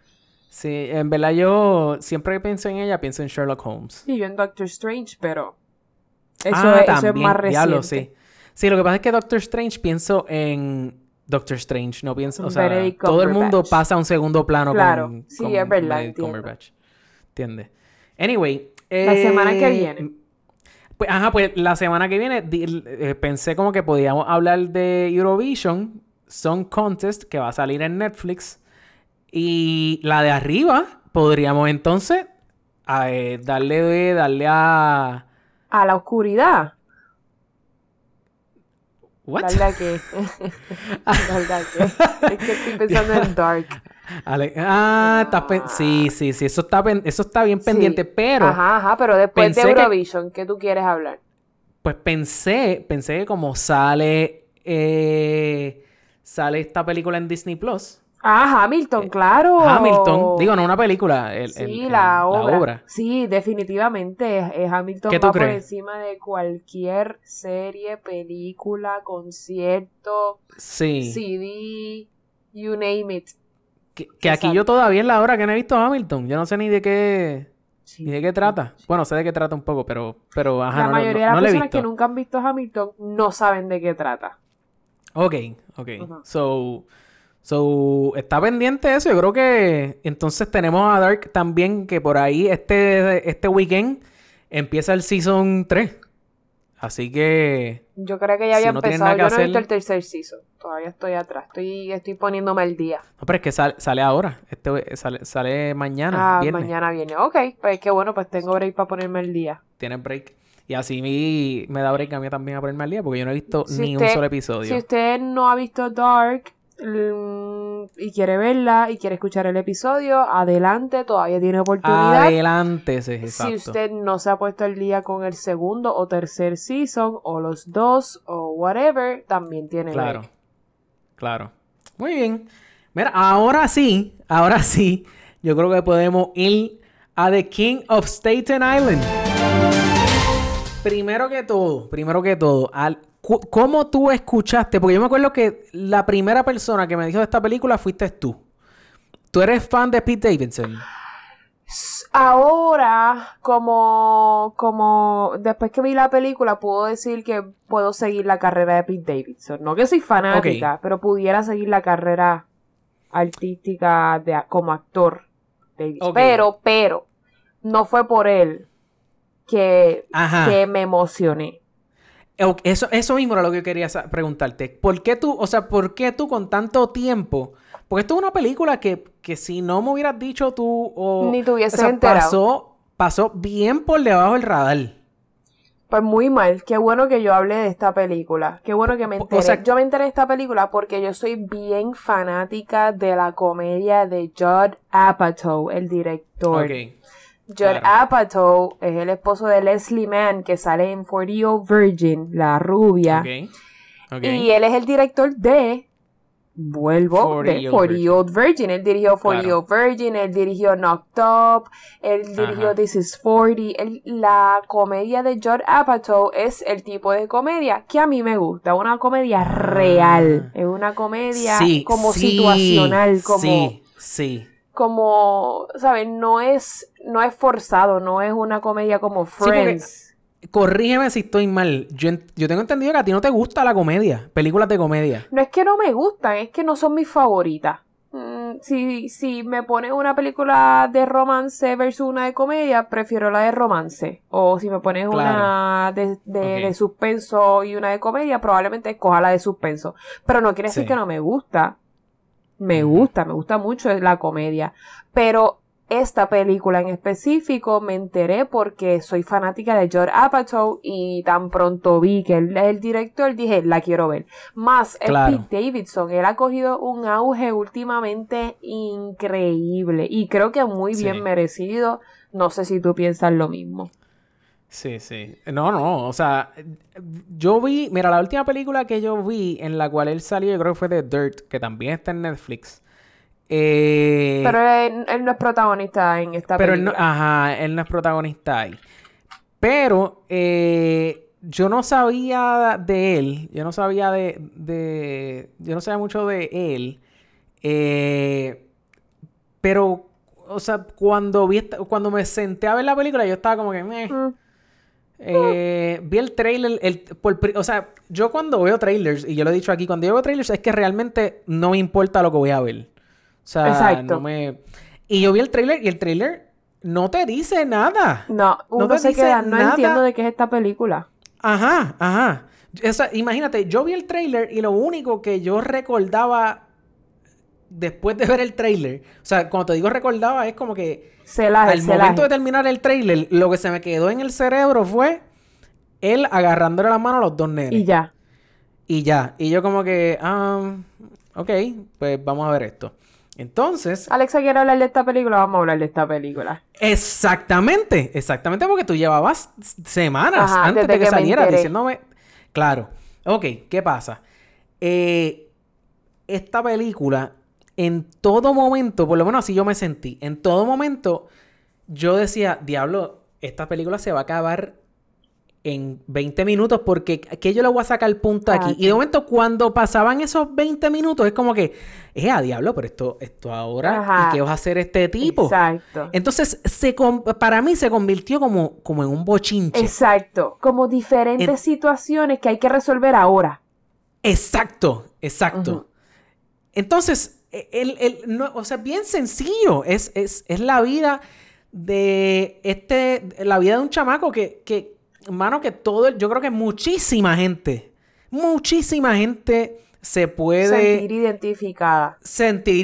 Sí, en verdad yo siempre que pienso en ella, pienso en Sherlock Holmes. Y yo en Doctor Strange, pero eso, ah, es, eso es más reciente. diablo, sí. Sí, lo que pasa es que Doctor Strange pienso en Doctor Strange, no pienso, o sea, todo el mundo pasa a un segundo plano Claro, con, sí, con es verdad, Benedict. Cumberbatch. ¿Entiendes? Anyway. La eh, semana que viene. Pues, ajá, pues la semana que viene di- eh, pensé como que podíamos hablar de Eurovision Song Contest que va a salir en Netflix y la de arriba podríamos entonces eh, darle darle a A la oscuridad. what Darle a qué. [LAUGHS] [LAUGHS] Darle a qué. Es que estoy pensando en [LAUGHS] Dark. Ale- ah, estás pen- sí, sí, sí, eso está, pen- eso está bien pendiente, Sí. pero Ajá, ajá, pero después de pensé que- Eurovision, ¿qué tú quieres hablar? pues pensé, pensé que como sale, eh, sale esta película en Disney Plus, Ah, Hamilton, claro. Eh, Hamilton, digo, no una película, el- Sí, el- el- la, obra. Sí, definitivamente. Hamilton ¿Qué tú va por crees? encima de cualquier serie, película, concierto, Sí, CD, you name it. que, que aquí yo todavía es la hora que no he visto Hamilton, yo no sé ni de qué, Sí. ¿Y de qué trata? Bueno, sé de qué trata un poco, pero, pero ajá, la no, mayoría no, de las no la he personas que nunca han visto Hamilton no saben de qué trata. Ok, ok. So, so, está pendiente eso. Yo creo que entonces tenemos a Dark también, que por ahí este, este weekend empieza el Season 3. Así que... Yo creo que ya había Si no empezado. Yo que no he visto el tercer season. Todavía estoy atrás. Estoy, estoy poniéndome al día. No, pero es que sale, sale ahora. Este sale, sale mañana, Ah, viernes. mañana viene. Ok, pues qué bueno, pues tengo break para ponerme al día. Tienes break. Y así mi- me da break a mí también a ponerme al día, porque yo no he visto Si ni usted- un solo episodio. Si usted no ha visto Dark y quiere verla y quiere escuchar el episodio, adelante, todavía tiene oportunidad. Adelante, sí, exacto. Si usted no se ha puesto al día con el segundo o tercer season, o los dos, o whatever, también tiene Claro. Claro. Muy bien. Mira, ahora sí, ahora sí, yo creo que podemos ir a The King of Staten Island. Primero que todo, primero que todo, al, ¿cómo tú escuchaste? Porque yo me acuerdo que la primera persona que me dijo de esta película fuiste tú. ¿Tú eres fan de Pete Davidson? Ahora, como, como después que vi la película, puedo decir que puedo seguir la carrera de Pete Davidson. No que soy fanática, pero pudiera seguir la carrera artística de, como actor. Davidson. Pero, pero, no fue por él que, Ajá. que me emocioné. Eso, eso mismo era lo que yo quería preguntarte. ¿Por qué tú, o sea, por qué tú con tanto tiempo? Porque esto es una película que, que si no me hubieras dicho tú o... Ni te hubieses o sea, enterado. Pasó, pasó bien por debajo del radar. Pues muy mal. Qué bueno que yo hablé de esta película. Qué bueno que me O- o enteré. sea- yo me enteré de esta película porque yo soy bien fanática de la comedia de Judd Apatow, el director. Ok. Judd claro. Apatow es el esposo de Leslie Mann que sale en 40 Year Old Virgin, la rubia. Y él es el director de. Vuelvo, 40 de Year Old 40 Year Old Virgin. Él dirigió 40 Year Claro. Old Virgin, él dirigió Knocked Up, él dirigió Ajá. This is 40. Él- la comedia de Judd Apatow es el tipo de comedia que a mí me gusta. Una comedia real. Es una comedia Ah. Sí, como sí, situacional, como Sí, sí. Como, ¿sabes? No es, no es forzado, no es una comedia como Friends. Corrígeme si estoy mal. Yo, yo tengo entendido que a ti no te gusta la comedia. Películas de comedia. No es que no me gustan, es que no son mis favoritas. Mm, si, si me pones una película de romance versus una de comedia, prefiero la de romance. O si me pones una de, de, suspenso y una de comedia, probablemente escoja la de suspenso. Pero no quiere decir Sí. que no me gusta. Me gusta, me gusta mucho la comedia. Pero esta película en específico me enteré porque soy fanática de George Apatow y tan pronto vi que él es el director, dije, la quiero ver. Más Claro. Pete Davidson, él ha cogido un auge últimamente increíble y creo que muy Sí. bien merecido. No sé si tú piensas lo mismo. Sí, sí. No, no, o sea, yo vi, mira, la última película que yo vi en la cual él salió, yo creo que fue The Dirt, que también está en Netflix. Eh, Pero él, él no es protagonista en esta pero él no, película. ajá, él no es protagonista ahí. Pero eh, yo no sabía de él, yo no sabía de, de yo no sabía mucho de él. eh, pero, o sea, cuando vi esta- cuando me senté a ver la película, yo estaba como que. Mm. Eh, vi el trailer, el, por o sea, yo cuando veo trailers, y yo lo he dicho aquí, cuando yo veo trailers es que realmente no me importa lo que voy a ver. O sea, Exacto. no me... Y yo vi el trailer y el trailer no te dice nada. No, uno te se dice queda, no nada. entiendo de qué es esta película. Ajá, ajá. O sea, imagínate, yo vi el trailer y lo único que yo recordaba después de ver el trailer, o sea, cuando te digo recordaba es como que Celaje, al celaje. momento de terminar el trailer, lo que se me quedó en el cerebro fue él agarrándole la mano a los dos nenes. Y ya. Y ya. Y yo como que, ah, ok, pues vamos a ver esto. Entonces, Alexa quiere hablar de esta película, vamos a hablar de esta película. exactamente, exactamente porque tú llevabas semanas Ajá, antes de que, que saliera diciéndome, claro, ok, ¿qué pasa? Eh, esta película, en todo momento, por lo menos así yo me sentí, en todo momento yo decía, diablo, esta película se va a acabar en 20 minutos porque que yo le voy a sacar punto aquí. Y de momento cuando pasaban esos 20 minutos es como que, es a diablo, pero esto, esto ahora, Ajá. ¿y qué vas a hacer este tipo? Exacto. Entonces, se para mí se convirtió como, como en un bochinche. Exacto. Como diferentes En- situaciones que hay que resolver ahora. Exacto, exacto. Entonces, el, el- no, o sea, bien sencillo. Es, es, es la vida de este, la vida de un chamaco que, que, mano, que todo, yo creo que muchísima gente, muchísima gente se puede Sentir sentir, identificada.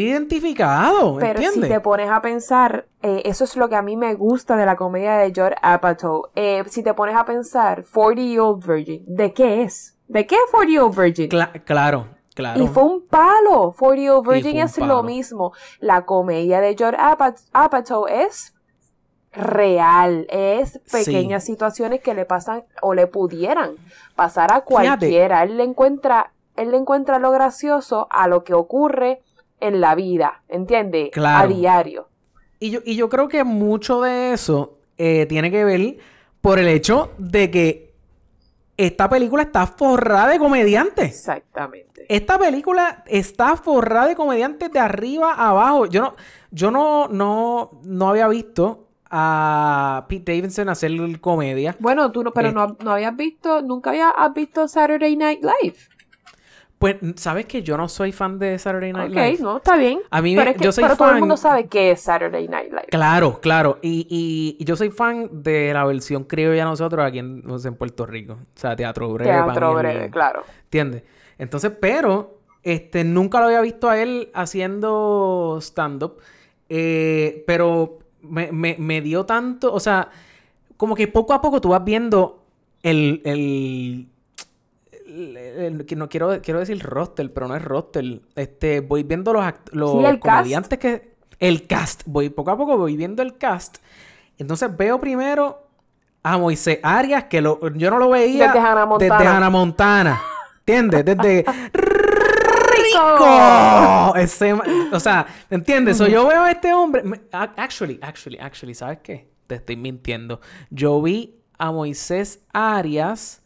identificado, Pero si te pones a pensar, eh, eso es lo que a mí me gusta de la comedia de George Apatow. Eh, si te pones a pensar, 40 Year Old Virgin, ¿de qué es? ¿De qué es 40 Year Old Virgin? Cla- claro, claro. Y fue un palo. 40 Year Old Virgin es palo. lo mismo. La comedia de George Apa- Apatow es real. Es pequeñas situaciones que le pasan o le pudieran pasar a cualquiera. Él le encuentra, él le encuentra lo gracioso a lo que ocurre en la vida. ¿Entiendes? Claro. A diario. Y yo, y yo creo que mucho de eso eh, tiene que ver por el hecho de que esta película está forrada de comediantes. Exactamente. Esta película está forrada de comediantes de arriba a abajo. Yo no, yo no, no, no había visto a Pete Davidson hacer comedia. Bueno, tú no, pero Eh. no, no habías visto, nunca habías has visto Saturday Night Live. Pues, ¿sabes que yo no soy fan de Saturday Night Ok, Live? no, está bien. A mí pero me- es que- yo soy pero todo el mundo sabe qué es Saturday Night Live. Claro, claro. Y, y- y yo soy fan de la versión criolla nosotros aquí en, en Puerto Rico. O sea, teatro breve. Teatro breve, claro. ¿Entiendes? Entonces, pero, este, nunca lo había visto a él haciendo stand-up. eh, pero me, me- me dio tanto, o sea, como que poco a poco tú vas viendo el, el, el- no quiero, quiero decir roster, pero no es roster. Este, voy viendo los, los Sí, cast. comediantes que... El cast. Voy, poco a poco voy viendo el cast. Entonces veo primero a Moisés Arias, que lo, yo no lo veía Desde Hannah Montana. desde Hannah Montana. ¿Entiendes? Desde [LAUGHS] ¡Rico! ese o sea, ¿entiendes? So, yo veo a este hombre. Actually, actually, actually, ¿sabes qué? Te estoy mintiendo. Yo vi a Moisés Arias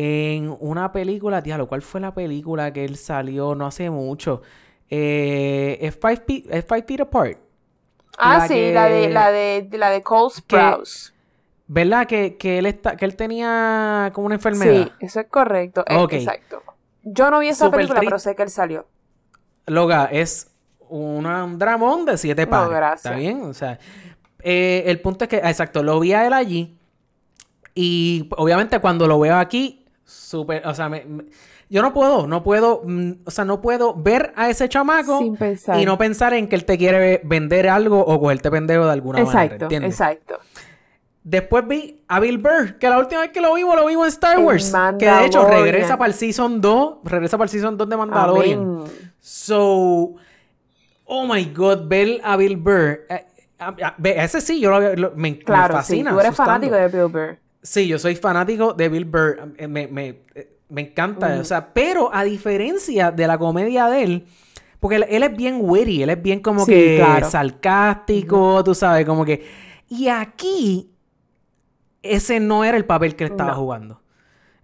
en una película. Diablo, ¿cuál fue la película que él salió no hace mucho? Eh, es Five, Pe- es Five Feet Apart. Ah, La sí, que- la de la de la de Cole Sprouse. ¿Verdad? Que, que él está, que él tenía como una enfermedad. Sí, eso es correcto. eh, Ok. Exacto. Yo no vi esa película, pero sé que él salió. Loga, es una- un dramón de siete No, pares. gracias. ¿Está bien? O sea, eh, el punto es que, exacto, lo vi a él allí. Y obviamente cuando lo veo aquí, súper, o sea, me- me- yo no puedo, no puedo, mm, o sea, no puedo ver a ese chamaco Sin pensar. y no pensar en que él te quiere vender algo o cogerte pendejo de alguna manera, Exacto, ¿entiendes? exacto. Después vi a Bill Burr, que la última vez que lo vimos, lo vimos en Star Wars. Que de hecho regresa para el Season 2, regresa para el Season 2 de Mandalorian. Amén. So, oh my God, ver a Bill Burr. eh, a- a- ve, ese sí, yo lo, lo- me, me Claro, fascina. sí. Tú eres su fanático de Bill Burr. Sí, yo soy fanático de Bill Burr. eh, Me, me- eh, me encanta. O sea, pero a diferencia de la comedia de él, porque él, él es bien witty, él es bien como Sí, que claro. sarcástico, tú sabes, como que. Y aquí, ese no era el papel que él estaba No. jugando.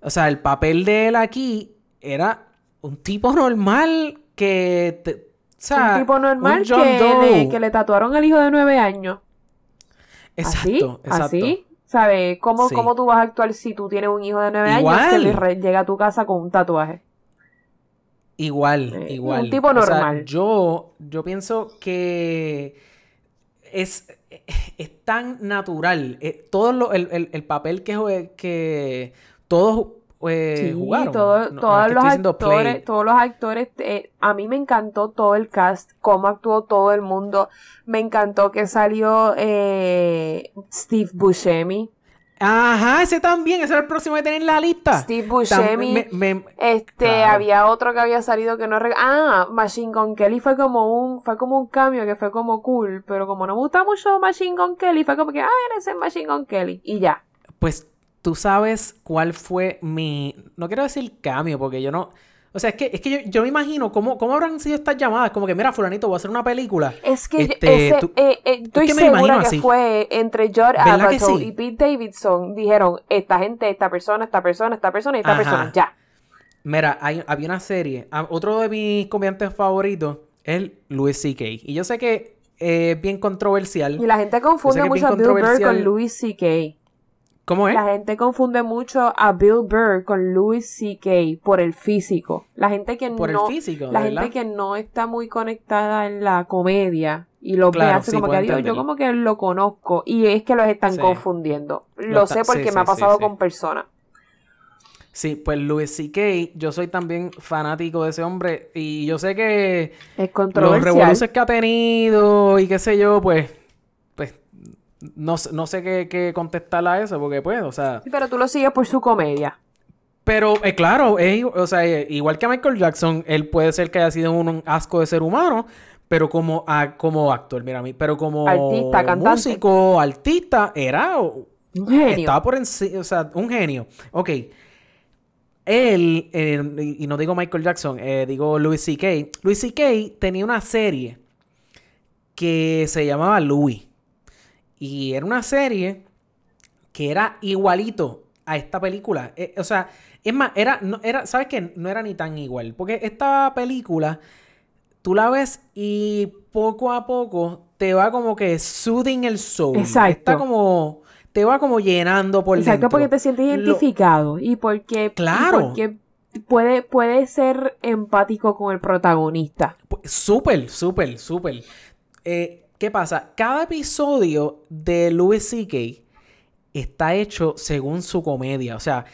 O sea, el papel de él aquí era un tipo normal que. te- o sea, un tipo normal un que le, que le tatuaron al hijo de nueve años. Exacto, ¿Así? exacto. ¿Así? ¿Sabes? ¿Cómo, Sí. ¿Cómo tú vas a actuar si tú tienes un hijo de nueve años que le llega a tu casa con un tatuaje? Igual, Eh, igual. un tipo O sea, normal. yo, yo pienso que es, es tan natural. eh, todo lo- el, el- el papel que, que todos eh, Sí, jugaron. todo- No- no todos, es que los actores, todos los actores, eh, a mí me encantó todo el cast, cómo actuó todo el mundo. Me encantó que salió eh, Steve Buscemi. Ajá, ese también. Ese era el próximo que tener en la lista. Steve Tam- Buscemi. me- me- Este, Claro. había otro que había salido que no Ah, Machine Gun Kelly fue como un, fue como un cambio que fue como cool, pero como no me gusta mucho Machine Gun Kelly, fue como que, ah, eres el Machine Gun Kelly, y ya. Pues tú sabes cuál fue mi. No quiero decir cambio, porque yo no. O sea, es que, es que yo, yo me imagino cómo, cómo habrán sido estas llamadas. Como que, mira, fulanito, voy a hacer una película. Es que Este, ese, tú- eh, eh, estoy que me imagino segura que así. fue entre Judd ¿Verdad que Apatow sí? y Pete Davidson. Dijeron, esta gente, esta persona, esta persona, esta persona y esta Ajá. persona. Ya. Mira, hay, había una serie. ah, Otro de mis comediantes favoritos es Louis C.K. Y yo sé que eh, es bien controversial. Y la gente confunde que es mucho a Bill Burr con Louis C.K. ¿Cómo es? La gente confunde mucho a Bill Burr con Louis C.K. por el físico. La gente que Por el no, físico, la ¿verdad? gente que no está muy conectada en la comedia y lo ve Claro, así sí, como que "Adiós, yo como que lo conozco y es que los están Sí. confundiendo. Lo sé porque sí, me ha pasado con personas. Sí, pues Louis C.K. Yo soy también fanático de ese hombre. Y yo sé que Es los revoluciones que ha tenido y qué sé yo. Pues. No, sé- no sé qué, qué contestarle a eso, porque pues, o sea. Sí, Pero tú lo sigues por su comedia. Pero, eh, claro, i- o sea, eh, igual que Michael Jackson, él puede ser que haya sido un, un asco de ser humano, pero como, a- como actor, mira a mí, pero como Artista, cantante. músico, artista, era, Un genio. estaba por encima, o sea, un genio. Ok. Él, eh, y no digo Michael Jackson, eh, digo Louis C.K. Louis C.K. tenía una serie que se llamaba Louis. Y era una serie que era igualito a esta película. Eh, o sea, es más, era, no, era, ¿sabes qué? No era ni tan igual. Porque esta película, tú la ves y poco a poco te va como que soothing el soul. Exacto. Está como, te va como llenando por Exacto, dentro. porque te sientes Lo- identificado y porque, y Claro. porque puede, puede ser empático con el protagonista. Súper, súper, súper. Eh, ¿Qué pasa? Cada episodio de Louis C.K. está hecho según su comedia. O sea,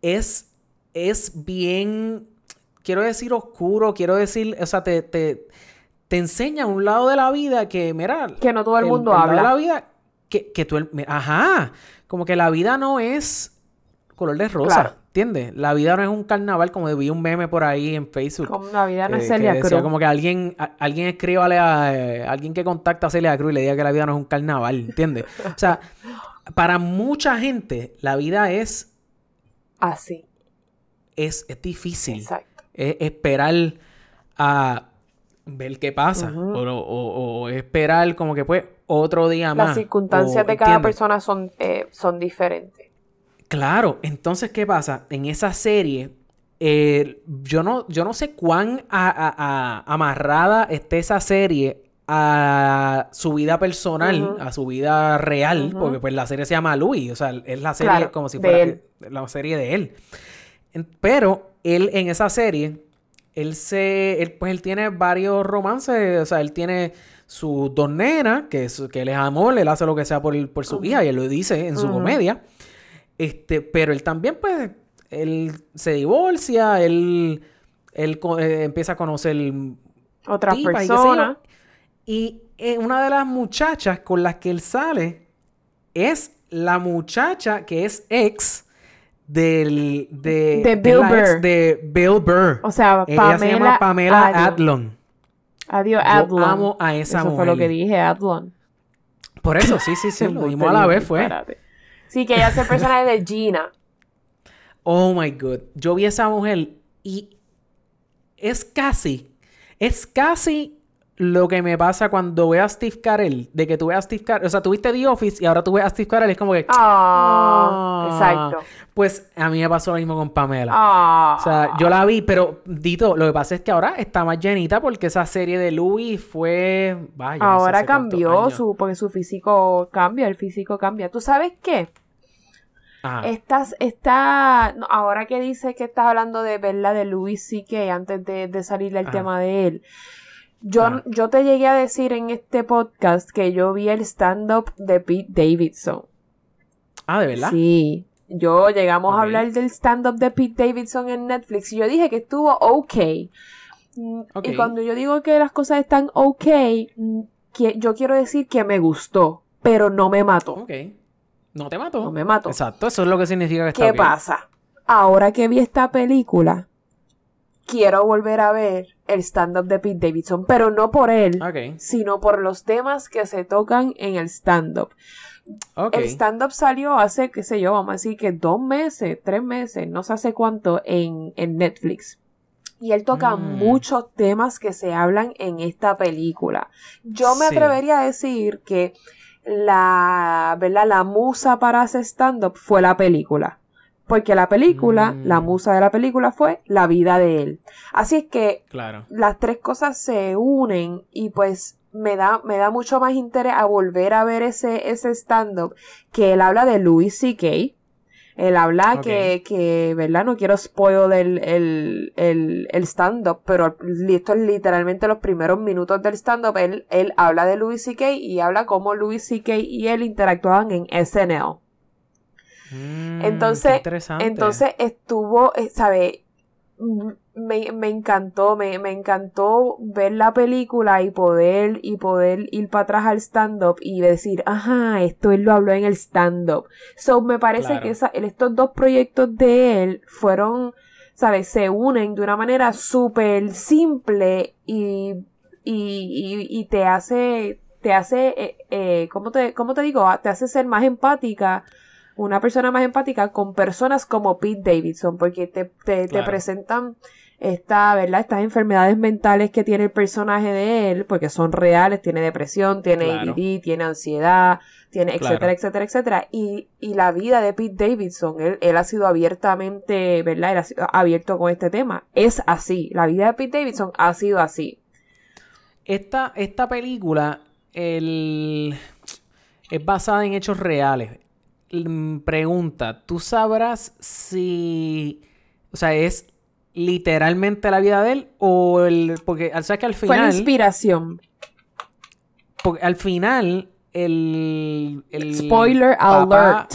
es, es bien, quiero decir oscuro, quiero decir, o sea, te, te, te enseña un lado de la vida que, mira, Que no todo el mundo lado habla. de la vida que, que tú, el- ajá, como que la vida no es color de rosa, Claro. ¿Entiendes? La vida no es un carnaval, como vi un meme por ahí en Facebook. Como la vida no Eh, es Celia decía Cruz. como que alguien, a- alguien escríbale a eh, alguien que contacta a Celia Cruz y le diga que la vida no es un carnaval, ¿entiendes? O sea, [LAUGHS] para mucha gente la vida es, Así, es, es difícil. exacto. Es esperar a ver qué pasa. O, o- o esperar como que pues otro día más. Las circunstancias de cada ¿entiendes? persona son, eh, son diferentes. Claro, entonces, ¿qué pasa? En esa serie, eh, yo, no, yo no sé cuán a- a- a- amarrada esté esa serie a su vida personal, a su vida real, porque pues la serie se llama Louis, o sea, es la serie Claro, como si fuera él. la serie de él. Pero él en esa serie, él se, él, pues él tiene varios romances, o sea, él tiene sus dos nenas, que, es, que él es amor, él hace lo que sea por, por su hija, y él lo dice en su comedia. Este, pero él también, pues, él se divorcia, él, él eh, empieza a conocer Otras tipas y yo. eh, una de las muchachas con las que él sale es la muchacha que es ex del de, Bill ex Burr. de Bill Burr. O sea, Ella se llama Pamela Adiós. Adlon. Adiós, Yo Adlon. amo a esa Eso fue lo mujer. que dije, Adlon. Por eso, sí, sí, sí, [LAUGHS] lo dimos a la vez, fue. Sí, que ella hace el [LAUGHS] personaje de Gina. Oh my god. Yo vi a esa mujer y es casi, es casi lo que me pasa cuando veo a Steve Carell. De que tú veas a Steve Carell. O sea, tuviste The Office y ahora tú ves a Steve Carell. Es como que. Ah, Ah. exacto. Pues a mí me pasó lo mismo con Pamela. Ah. O sea, yo la vi, pero Dito, lo que pasa es que ahora está más llenita porque esa serie de Louis fue. Vaya, no sé Ahora cambió su, porque su físico cambia, el físico cambia. ¿Tú sabes qué? Ajá. Estás, está, no, ahora que dices que estás hablando de verdad de Louis C.K. antes de, de salir el Ajá. tema de él. Yo, Ajá. yo te llegué a decir en este podcast que yo vi el stand-up de Pete Davidson. Ah, ¿de verdad? Sí. Yo llegamos a hablar del stand-up de Pete Davidson en Netflix y yo dije que estuvo ok. Mm. Y cuando yo digo que las cosas están ok, mm, que- yo quiero decir que me gustó, pero no me mató. Ok. No te mató. No me mató. Exacto, eso es lo que significa que está ¿Qué pasa? Ahora que vi esta película, quiero volver a ver el stand-up de Pete Davidson, pero no por él, sino por los temas que se tocan en el stand-up. El stand-up salió hace, qué sé yo, vamos a decir que dos meses, tres meses, no sé hace cuánto, en, en Netflix. Y él toca Mm. muchos temas que se hablan en esta película. Yo me Sí. atrevería a decir que la, ¿verdad? La musa para hacer stand-up fue la película. Porque la película, Mm. la musa de la película fue la vida de él. Así es que Claro. las tres cosas se unen y pues me da, me da mucho más interés a volver a ver ese, ese stand-up que él habla de Louis C.K. Él habla que, que, ¿verdad? No quiero spoil el, el, el, el stand-up, pero esto es literalmente los primeros minutos del stand-up. Él, él habla de Louis C.K. y habla cómo Louis C.K. y él interactuaban en SNL. Mm, Entonces. Entonces estuvo, eh, ¿sabe? Mm, Me, me encantó, me, me encantó ver la película y poder, y poder ir para atrás al stand-up y decir, ajá, esto él lo habló en el stand-up. So, me parece Claro. que esa- estos dos proyectos de él fueron, ¿sabes? Se unen de una manera súper simple y, y, y, y te hace, te hace, eh, eh, ¿cómo te, cómo te digo? Te hace ser más empática una persona más empática con personas como Pete Davidson, porque te, te, te presentan esta, ¿verdad? Estas enfermedades mentales que tiene el personaje de él, porque son reales, tiene depresión, tiene Claro. ADD, tiene ansiedad, tiene Claro. etcétera, etcétera, etcétera. Y, y la vida de Pete Davidson, él, él ha sido abiertamente, ¿verdad? Él ha sido abierto con este tema. Es así. La vida de Pete Davidson ha sido así. Esta, esta película el- es basada en hechos reales. Mm, Pregunta, ¿tú sabrás si... O sea, es literalmente la vida de él o el... Porque al sabes que al Fue la final... inspiración. Porque al final el... el Spoiler papá- alert.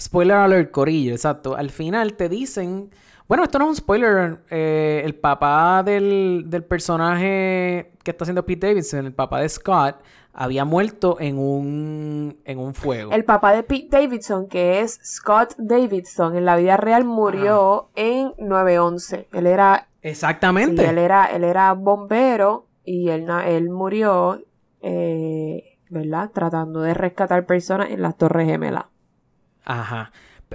Spoiler alert, Corillo, exacto. Al final te dicen. Bueno, esto no es un spoiler. eh, el papá del, del personaje que está haciendo Pete Davidson, el papá de Scott, había muerto en un, en un fuego. El papá de Pete Davidson, que es Scott Davidson, en la vida real murió en 9-11. Él era, sí, Exactamente. él era, él era bombero y él, él murió, eh, ¿verdad? Tratando de rescatar personas en las Torres Gemelas. Ajá.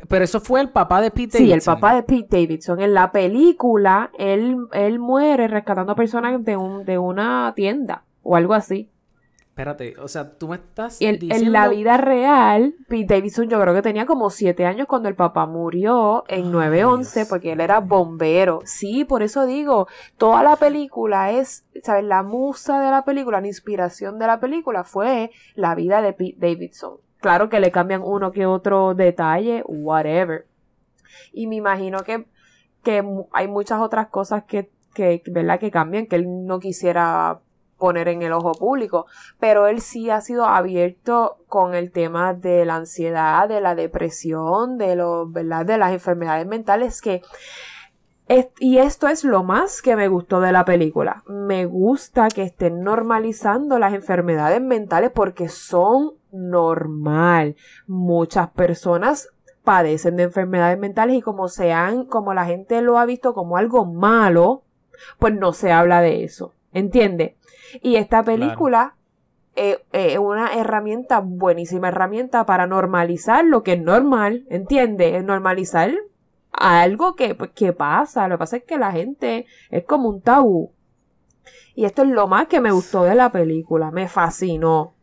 Pero eso fue el papá de Pete Sí, el Davidson. papá de Pete Davidson. En la película, él, él muere rescatando personas de, un, de una tienda o algo así. Espérate, o sea, tú me estás Y en, en diciendo... la vida real, Pete Davidson yo creo que tenía como siete años cuando el papá murió en Ay, 9-11 Dios. porque él era bombero. Sí, por eso digo, toda la película es, ¿sabes? La musa de la película, la inspiración de la película fue la vida de Pete Davidson. Claro que le cambian uno que otro detalle, whatever. Y me imagino que, que hay muchas otras cosas que, que, ¿verdad? Que cambian, que él no quisiera poner en el ojo público, pero él sí ha sido abierto con el tema de la ansiedad, de la depresión, de los, ¿verdad? De las enfermedades mentales que y esto es lo más que me gustó de la película. Me gusta que estén normalizando las enfermedades mentales porque son normal. Muchas personas padecen de enfermedades mentales y como sean, como la gente lo ha visto como algo malo, pues no se habla de eso. ¿Entiende? Y esta película eh, eh, es una herramienta, buenísima herramienta para normalizar lo que es normal, ¿entiende? Es normalizar algo que, pues, que pasa. Lo que pasa es que la gente es como un tabú. Y esto es lo más que me gustó de la película. Me fascinó.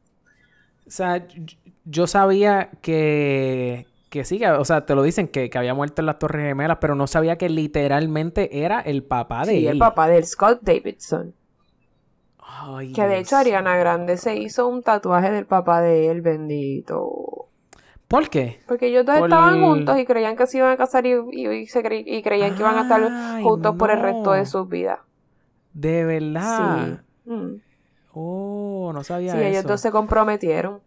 O sea, yo- yo sabía que, que sí, que- o sea, te lo dicen que, que había muerto en las Torres Gemelas, pero no sabía que literalmente era el papá de Sí, él. el papá del Scott Davidson. Ay, Que de Dios. hecho Ariana Grande se hizo un tatuaje del papá de él, bendito. ¿Por qué? Porque ellos dos Por estaban juntos y creían que se iban a casar y, y- y se cre- y creían que iban a estar juntos por el resto de sus vidas. De verdad. Sí. Mm. Oh, no sabía Sí, eso. ellos dos se comprometieron.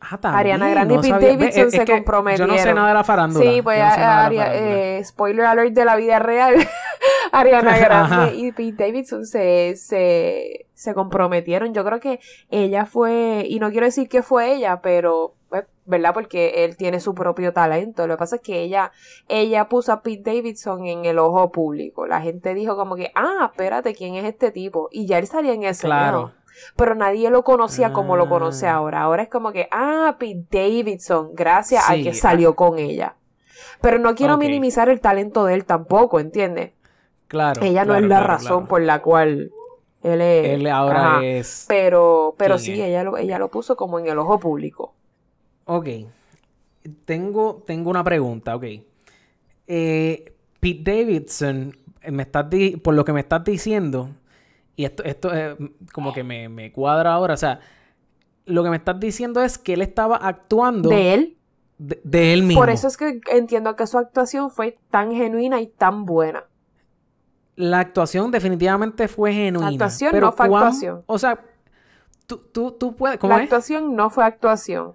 Ah, también, Ariana Grande no y Pete Davidson es- se es comprometieron. Yo no sé nada de la farándula. Sí, pues no eh, spoiler alert de la vida real. [LAUGHS] Ariana. [LAUGHS] Grande y Pete Davidson se, se, se comprometieron. Yo creo que ella fue, y no quiero decir que fue ella, pero, pues, ¿verdad? Porque él tiene su propio talento. Lo que pasa es que ella, ella puso a Pete Davidson en el ojo público. La gente dijo como que, ah, espérate, ¿quién es este tipo? Y ya él salía en ese Claro. Pero nadie lo conocía como lo conoce Ah. ahora. Ahora es como que, ah, Pete Davidson, gracias Sí, que salió con ella. Pero no quiero minimizar el talento de él tampoco, ¿entiendes? Claro. Ella no claro, es la claro, razón claro. por la cual él es. Él ahora Ajá. es. Pero, pero ¿Quién sí, es? ella lo, ella lo puso como en el ojo público. Ok. Tengo, tengo una pregunta, ok. Eh, Pete Davidson, eh, me estás por lo que me estás diciendo, y esto, esto eh, como que me, me cuadra ahora, o sea, lo que me estás diciendo es que él estaba actuando De él. de, de él mismo. Por eso es que entiendo que su actuación fue tan genuina y tan buena. La actuación definitivamente fue genuina. actuación pero no fue cuán- actuación. O sea, tú, tú, tú puedes... ¿Cómo La es? actuación no fue actuación.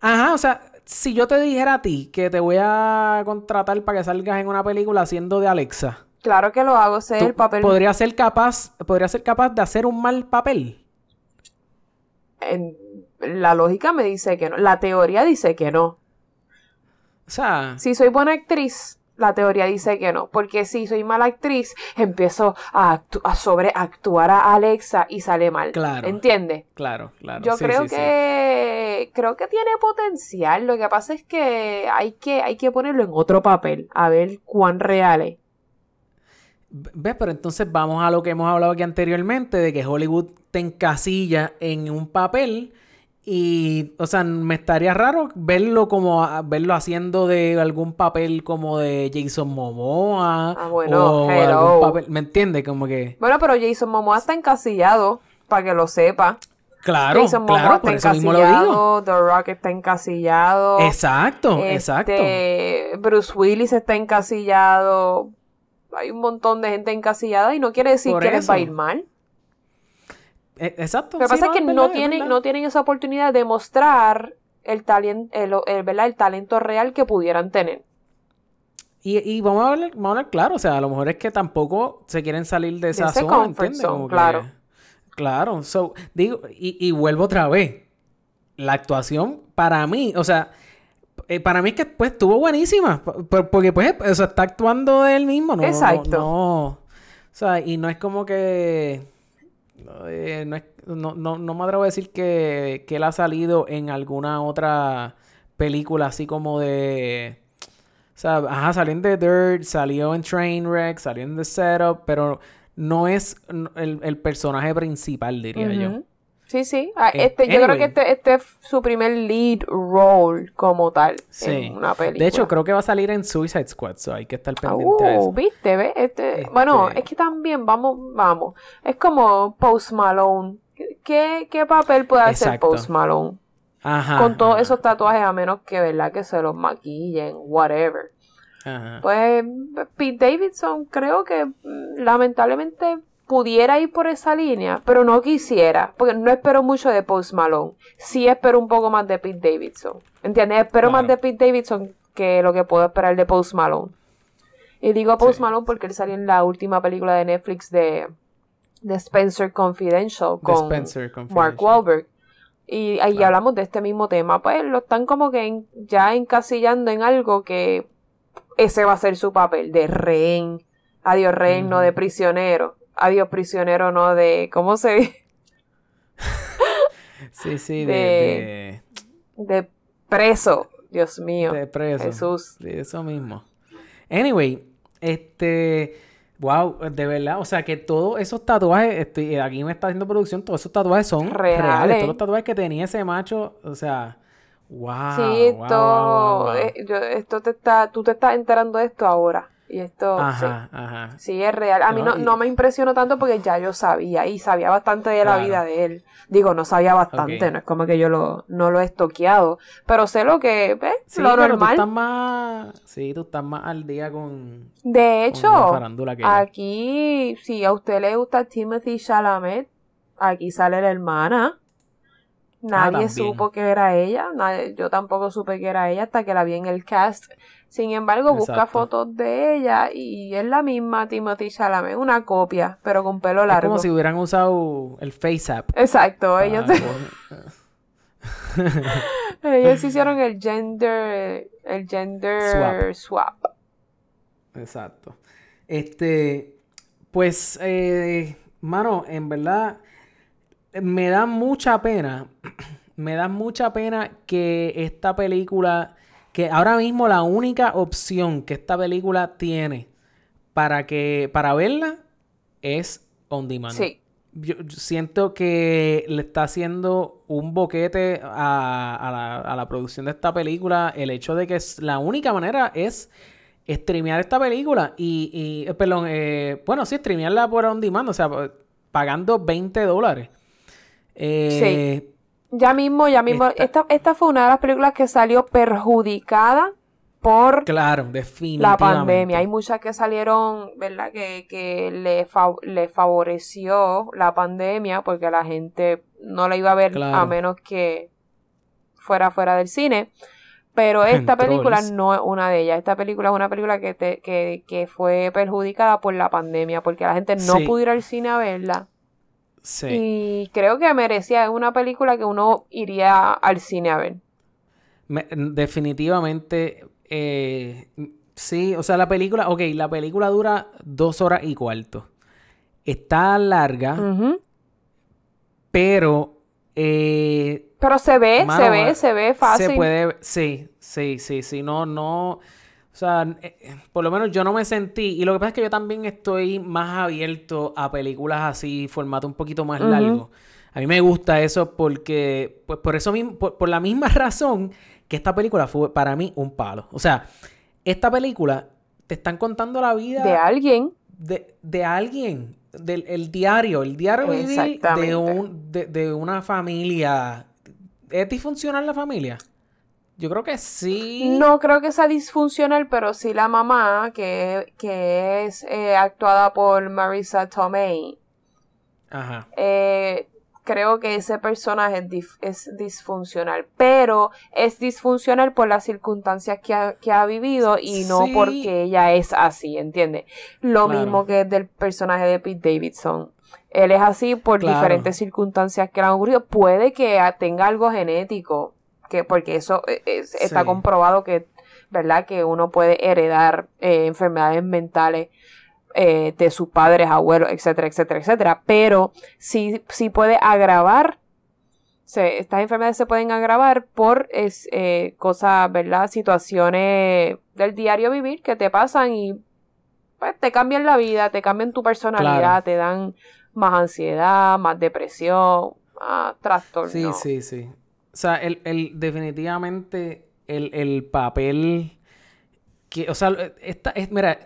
Ajá, o sea, si yo te dijera a ti que te voy a contratar para que salgas en una película haciendo de Alexa, Claro que lo hago, sé el papel. podrías ser capaz, podrías ser capaz de hacer un mal papel. en- la lógica me dice que no. La teoría dice que no. O sea, Si soy buena actriz, la teoría dice que no. Porque si soy mala actriz, empiezo a, actu- a sobreactuar a Alexa y sale mal. Claro. ¿Entiendes? claro, claro. Yo sí, creo sí, sí. que creo que tiene potencial. Lo que pasa es que hay que hay que ponerlo en otro papel a ver cuán real es. ¿Ves? Pero entonces vamos a lo que hemos hablado aquí anteriormente, de que Hollywood te encasilla en un papel y, o sea, me estaría raro verlo como, verlo haciendo de algún papel como de Jason Momoa Ah, bueno, o hello. algún papel, ¿me entiendes? Como que, Bueno, pero Jason Momoa está encasillado, para que lo sepa. claro, Jason Momoa claro, está por eso mismo lo digo. encasillado, The Rock está encasillado. Exacto, exacto. Este, Bruce Willis está encasillado. Hay un montón de gente encasillada y no quiere decir Por que les va a ir mal. E- Exacto. Lo que sí, pasa es que verdad, no tienen, no tienen esa oportunidad de mostrar el talento, el, el- ¿verdad? el talento real que pudieran tener. Y, y vamos, a hablar, vamos a hablar claro, o sea, a lo mejor es que tampoco se quieren salir de esa zona, ¿entiendes? zone, Como que- claro. Claro, so, digo, y, y vuelvo otra vez. La actuación, para mí, o sea, eh, para mí es que pues estuvo buenísima, porque pues, o sea, está actuando de él mismo, ¿no? Exacto. No, o sea, y no es como que... eh, no, es- no, no, no me atrevo a decir que, que él ha salido en alguna otra película así como de... O sea, ajá, salió en The Dirt, salió en Trainwreck, salió en The Setup, pero no es el, el personaje principal, diría yo. Sí, sí. Ah, Eh, este, yo creo que este, este es su primer lead role como tal Sí. en una película. De hecho, creo que va a salir en Suicide Squad, so hay que estar Ah, pendiente a uh, eso. viste, ¿ves? Este, Este- Bueno, es que también, vamos, vamos. Es como Post Malone. ¿Qué, qué papel puede hacer Exacto. Post Malone? Ajá. Con todos ajá, esos tatuajes, a menos que, ¿verdad? Que se los maquillen, whatever. ajá. Pues Pete Davidson creo que mm, lamentablemente pudiera ir por esa línea, pero no quisiera, porque no espero mucho de Post Malone. Sí espero un poco más de Pete Davidson. ¿Entiendes? Espero más de. Pete Davidson que lo que puedo esperar de Post Malone. Y digo Post Sí. Malone porque él salió en la última película de Netflix de, de Spencer Confidential con Spencer Mark. Wahlberg. Y ahí Claro. hablamos de este mismo tema. Pues lo están como que en- ya encasillando en algo que ese va a ser su papel, de rehén. Adiós rehén, no de prisionero. Adiós prisionero, no de... ¿Cómo se dice? [LAUGHS] Sí, sí, de- de, De preso. Dios mío. de, de preso. Jesús. Sí, eso mismo. Anyway, este... Wow, de verdad, o sea que todos esos tatuajes, estoy, aquí me está haciendo producción, todos esos tatuajes son reales. Reales. Todos los tatuajes que tenía ese macho, o sea, wow. sí, esto, wow, wow, wow. eh, yo- esto te está, tú te estás enterando de esto ahora. Y esto, sí. Ajá, ajá. Sí, es real. A mí No, no, y- no me impresionó tanto porque ya yo sabía y sabía bastante de la Claro. vida de él. Digo, no sabía bastante, no es como que yo lo, no lo he estoqueado, pero sé lo que, ¿ves? Sí, lo pero tú normal. estás más... Sí, tú estás más al día con... De hecho, farándula que yo. aquí, si a usted le gusta Timothy Chalamet, aquí sale la hermana. Nadie Ah, también. supo que era ella, nadie- yo tampoco supe que era ella hasta que la vi en el cast. Sin embargo, busca fotos de ella y es la misma Timothy Chalamet, una copia, pero con pelo Es largo. como si hubieran usado el Face App. Exacto, ellos, [LAUGHS] ellos [LAUGHS] hicieron el gender, el gender swap. Exacto. Este, pues, eh, mano, en verdad, me da mucha pena, [CLEARS THROAT] me da mucha pena que esta película, que ahora mismo la única opción que esta película tiene para que para verla es on demand. Sí. Yo, yo siento que le está haciendo un boquete a, a la, a la producción de esta película el hecho de que es, la única manera es streamear esta película y, y eh, perdón, eh, bueno, sí, streamearla por on demand, o sea, pagando 20 dólares. Eh, Ya mismo, ya mismo. Esta- Esta, esta fue una de las películas que salió perjudicada por Claro, la pandemia. Hay muchas que salieron, ¿verdad? Que, que le, fa- le favoreció la pandemia porque la gente no la iba a ver Claro. a menos que fuera fuera del cine. Pero [LAUGHS] esta película no es una de ellas. Esta película es una película que, te- que, que fue perjudicada por la pandemia porque la gente no Sí. pudo ir al cine a verla. Sí. Y creo que merecía, es una película que uno iría al cine a ver. Me- definitivamente, eh, sí, o sea, la película, ok, la película dura dos horas y cuarto. Está larga, pero eh, Pero se ve, Mano, se ve, se ve fácil. se puede, sí, sí, sí, sí, no, no, o sea, eh, eh, por lo menos yo no me sentí, y lo que pasa es que yo también estoy más abierto a películas así, formato un poquito más largo. A mí me gusta eso porque, pues por eso mismo, por, por la misma [LAUGHS] razón que esta película fue para mí un palo. O sea, esta película te están contando la vida de alguien. de, de alguien, del el diario, el diario vivir de, un, de, de una familia. ¿Es disfuncional la familia? Yo creo que sí. No creo que sea disfuncional, pero sí la mamá, que, que es eh, actuada por Marisa Tomei. Ajá. eh, creo que ese personaje es, dif- es disfuncional, pero es disfuncional por las circunstancias que ha, que ha vivido y no Sí. porque ella es así, ¿entiendes? Lo Claro. mismo que del personaje de Pete Davidson. Él es así por Claro. diferentes circunstancias que le han ocurrido. Puede que tenga algo genético, que porque eso eh, es- está Sí. comprobado que, ¿verdad? Que uno puede heredar eh, enfermedades mentales eh, de sus padres, abuelos, etcétera, etcétera, etcétera. Pero sí, sí puede agravar. se- estas enfermedades se pueden agravar por es, eh, cosas, ¿verdad? Situaciones del diario vivir que te pasan y pues, te cambian la vida, te cambian tu personalidad, Claro. te dan más ansiedad, más depresión, más trastorno. Sí, sí, sí. O sea, el, el- definitivamente el, el papel que, o sea, esta, es, mira,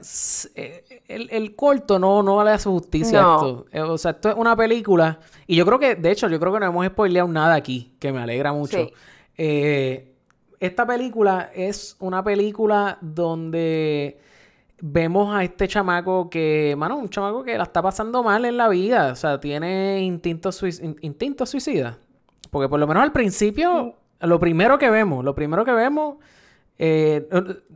eh, el, el corto no, no le hace justicia No. a esto. Eh, O sea, esto es una película, y yo creo que, de hecho, yo creo que no hemos spoileado nada aquí, que me alegra mucho. Sí. Eh, esta película es una película donde vemos a este chamaco que, mano, un chamaco que la está pasando mal en la vida. O sea, tiene instintos suic- in- instintos suicidas. Porque por lo menos al principio, lo primero que vemos, lo primero que vemos, eh,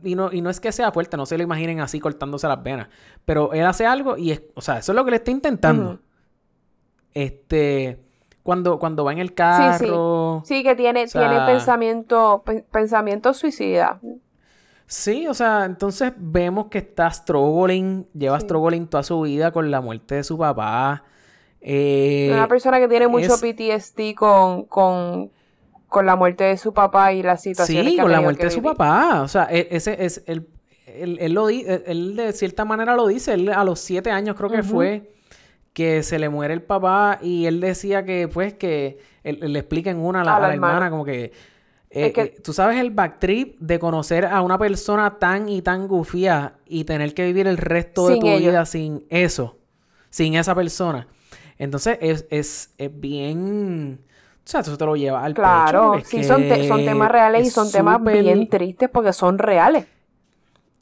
y, no, y no es que sea fuerte, no se lo imaginen así cortándose las venas. Pero él hace algo y es, o sea, eso es lo que le está intentando. Este, cuando, cuando va en el Sí, sí. carro. Sí, que tiene, O sea- tiene pensamiento, pe- pensamiento suicida. Sí, o sea, entonces vemos que está struggling, lleva Sí. struggling toda su vida con la muerte de su papá. Eh, Una persona que tiene mucho es- PTSD con, con, con la muerte de su papá y las situaciones sí, que con la muerte de su papá. O sea, e- ese es el, él, él lo di- él, él de cierta manera lo dice. Él a los siete años creo que fue que se le muere el papá y él decía que pues que él, le explica en una a la, A la a la hermana hermana. como que, Es eh, que- eh, tú sabes el backtrip de conocer a una persona tan y tan gufía y tener que vivir el resto de tu ellos. vida sin eso, sin esa persona. Entonces es, es, es bien... O sea, eso te lo lleva al Claro, pecho. sí, son, te- son temas reales y son temas bien tristes porque son reales.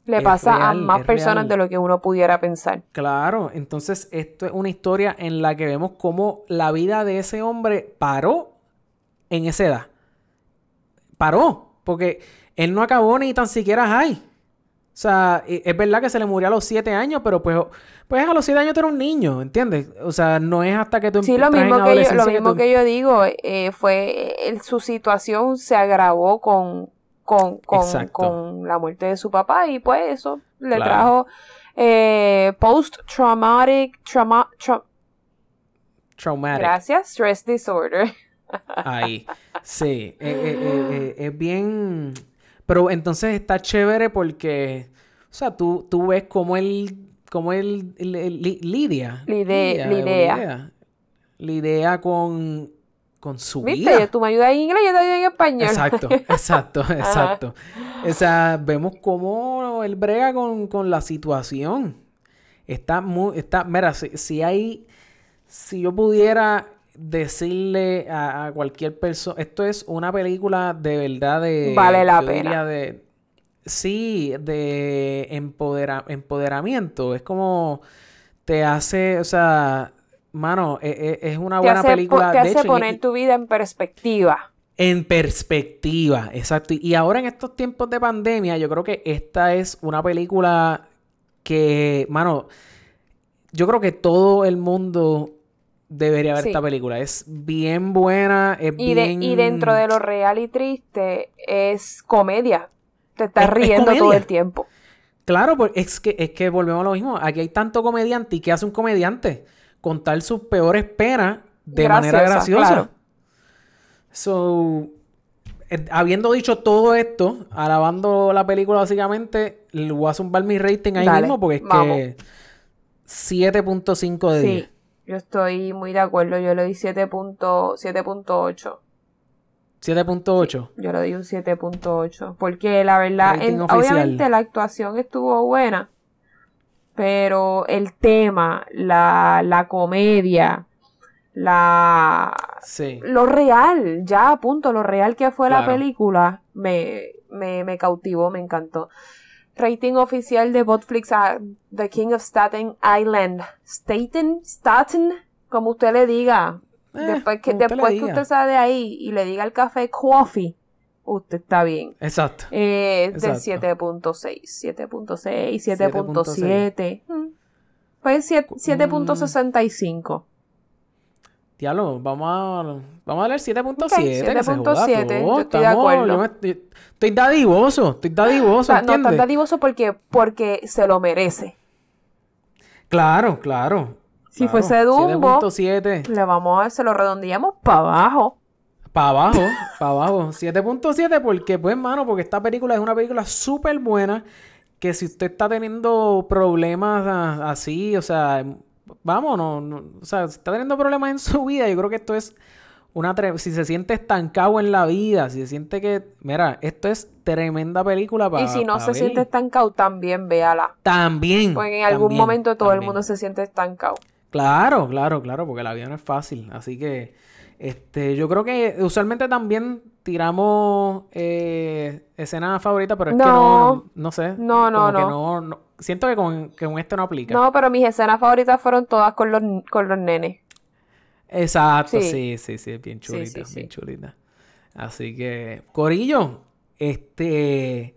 Le Es pasa a más personas real. de lo que uno pudiera pensar. Claro, entonces esto es una historia en la que vemos cómo la vida de ese hombre paró en esa edad. Paró, porque él no acabó ni tan siquiera high. O sea, es verdad que se le murió a los siete años, pero pues, pues a los siete años tú eres un niño, ¿entiendes? O sea, no es hasta que tú Sí, lo entras en mismo que yo, lo mismo tú- que yo digo, eh, fue eh, su situación se agravó con, con, con, la muerte de su papá y pues eso le Claro. trajo eh, post-traumatic, trauma, tra- Traumatic. gracias, stress disorder. [LAUGHS] Ahí. Sí. eh, eh, es bien. Pero entonces está chévere porque. O sea, tú, tú ves cómo él el- Li- Lidia. Lidea. Lidea con, con su ¿Viste? vida. Tú me ayudas en inglés, yo te ayudo en español. Exacto, [LAUGHS] exacto, exacto. O sea, vemos cómo él brega con, con la situación. Está muy, está, mira, si, si hay, si yo pudiera decirle a, a cualquier persona, esto es una película de verdad de... Vale la pena. de, sí, de empodera- empoderamiento. Es como te hace, o sea, mano, e- e- es, una te buena hace, película. te de hace hecho, poner y- tu vida en perspectiva. en perspectiva, exacto. Y ahora en estos tiempos de pandemia, yo creo que esta es una película que, mano, yo creo que todo el mundo debería ver Sí. esta película. Es bien buena, es Y, de- bien... y dentro de lo real y triste es comedia. Te estás Es- es riendo todo el tiempo. Claro, pues es que, es que volvemos a lo mismo. Aquí hay tanto comediante. ¿Y qué hace un comediante? Contar sus peores penas de manera Graciosa, claro. So, eh, habiendo dicho todo esto, alabando la película básicamente, le voy a zumbar mi rating ahí Dale, mismo porque es vamos. que 7.5 de 10. Yo estoy muy de acuerdo. Yo le di 7.8. 7.8. Yo le doy un 7.8. Porque la verdad, en- obviamente la actuación estuvo buena. Pero el tema, la, la comedia, la, Sí. lo real, ya a punto, lo real que fue la película, me, me, me cautivó, me encantó. Rating oficial de Botflix a The King of Staten Island. Staten, Staten, como usted le diga. Eh, después que, usted después que usted sale de ahí y le diga el café coffee, usted está bien. Exacto. Eh, de Exacto. 7.6, 7.6, 7.7. Mm. Pues siete- 7.65. Diablo, vamos a, vamos a leer 7.7. Ok, que se joda 7.7, todo. yo estoy de acuerdo. yo me estoy, estoy dadivoso, estoy dadivoso, [LAUGHS] no ¿entiendes? tan dadivoso porque, porque se lo merece. Claro, claro. Si claro. fuese Dumbo, 7.7. le vamos a, se lo redondeamos para abajo. Para abajo, para abajo. 7.7 porque, pues, mano, porque esta película es una película súper buena que si usted está teniendo problemas ah, así, o sea, vamos, no, no- o sea, si está teniendo problemas en su vida, yo creo que esto es una... Si se siente estancado en la vida, si se siente que... Mira, esto es tremenda película para y si no se siente estancado, también véala. También. Porque en algún también, momento todo el mundo se siente estancado. Claro, claro, claro, porque la vida no es fácil. Así que, este, yo creo que usualmente también tiramos eh, escenas favoritas, pero es que no, No. no, no sé. No, no, que no. no. Siento que con, que con este no aplica. No, pero mis escenas favoritas fueron todas con los, con los nenes. Exacto, Sí. sí, sí, sí, bien chulita, sí, bien chulita. Así que, Corillo, este,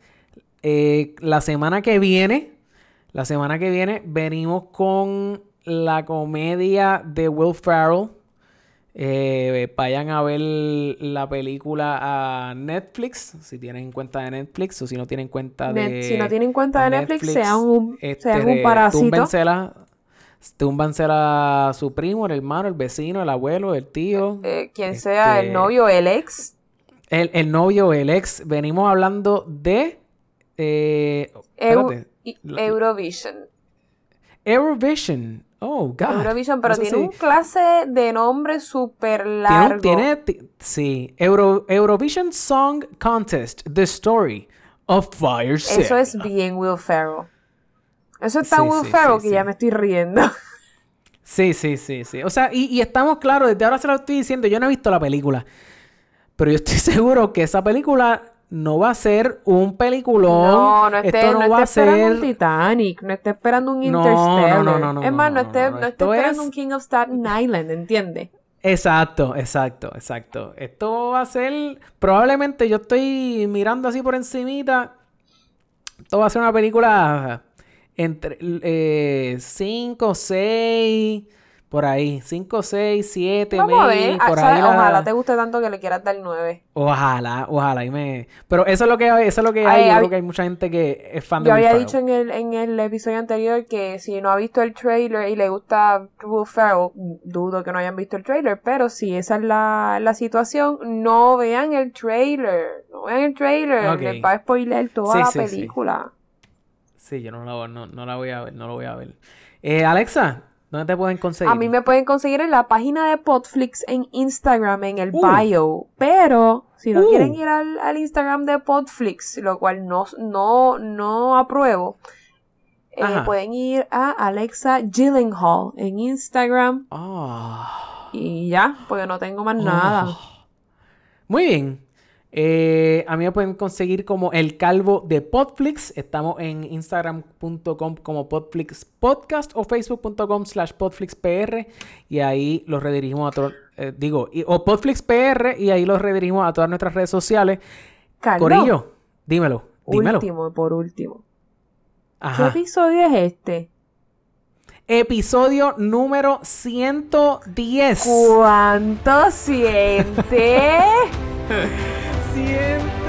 eh, la semana que viene, la semana que viene venimos con la comedia de Will Ferrell. Eh, vayan a ver la película a Netflix, si tienen cuenta de Netflix o si no tienen cuenta de Net- si no tienen cuenta de Netflix, sean un- sean un este, parásito. túmbensela- túmbansela a su primo, el hermano, el vecino, el abuelo, el tío, Eh, quien sea el Este- novio, el ex. el, el novio, el ex. Venimos hablando de eh, espérate, Eurovision. Eurovision. Oh, God. Eurovision, pero Eso tiene sí. un clase de nombre súper largo. tiene- ti- sí, Euro- Eurovision Song Contest, The Story of Fire Eso es bien Will Ferrell. Eso es tan Sí, Will sí, Ferrell que ya me estoy riendo. [LAUGHS] Sí, sí, sí, sí. O sea, y, y estamos claros, desde ahora se lo estoy diciendo, yo no he visto la película, pero yo estoy [LAUGHS] seguro que esa película no va a ser un peliculón. No, no esté, Esto no, no va a esté esperando ser... un Titanic, no esté esperando un No, Interstellar. no, no, no, es más, no, no, no, esté, no, no no. esté esperando es- un King of Staten Island, ¿entiendes? Exacto, exacto, exacto. Esto va a ser, probablemente yo estoy mirando así por encimita, esto va a ser una película entre 5, 6, por ahí, 5, 6, 7, Vamos a ver, por ¿sabes? ahí. la- ojalá te guste tanto que le quieras dar 9. Ojalá, ojalá, y me... Pero eso es lo que, eso es lo que Ay, hay, yo hab- creo que hay mucha gente que es fan de Yo había dicho en el, en el episodio anterior que si no ha visto el trailer y le gusta Will Ferrell, dudo que no hayan visto el trailer, pero si esa es la, la situación, no vean el trailer, no vean el trailer, les va a spoiler toda Sí, la sí, sí. película. Sí, yo no la, no, no la voy a ver, no lo voy a ver. Eh, Alexa, ¿dónde te pueden conseguir? A mí me pueden conseguir en la página de Podflix en Instagram, en el Uh. bio. Pero si no Uh. quieren ir al, al Instagram de Podflix, lo cual no, no, no apruebo, eh, pueden ir a Alexa Gyllenhaal en Instagram Ah. y ya, porque no tengo más nada. Oh. Muy bien. Eh, a mí me pueden conseguir como el calvo de Podflix. Estamos en instagram.com como Podflix Podcast o facebook.com slash podflixpr y ahí los redirigimos a todos, eh, digo, y- o podflixpr y ahí los redirigimos a todas nuestras redes sociales. Carlos, Corillo, dímelo, dímelo. último, por último. ¿Qué episodio es este? Episodio número 110. ¿Cuánto siente? [LAUGHS] 110.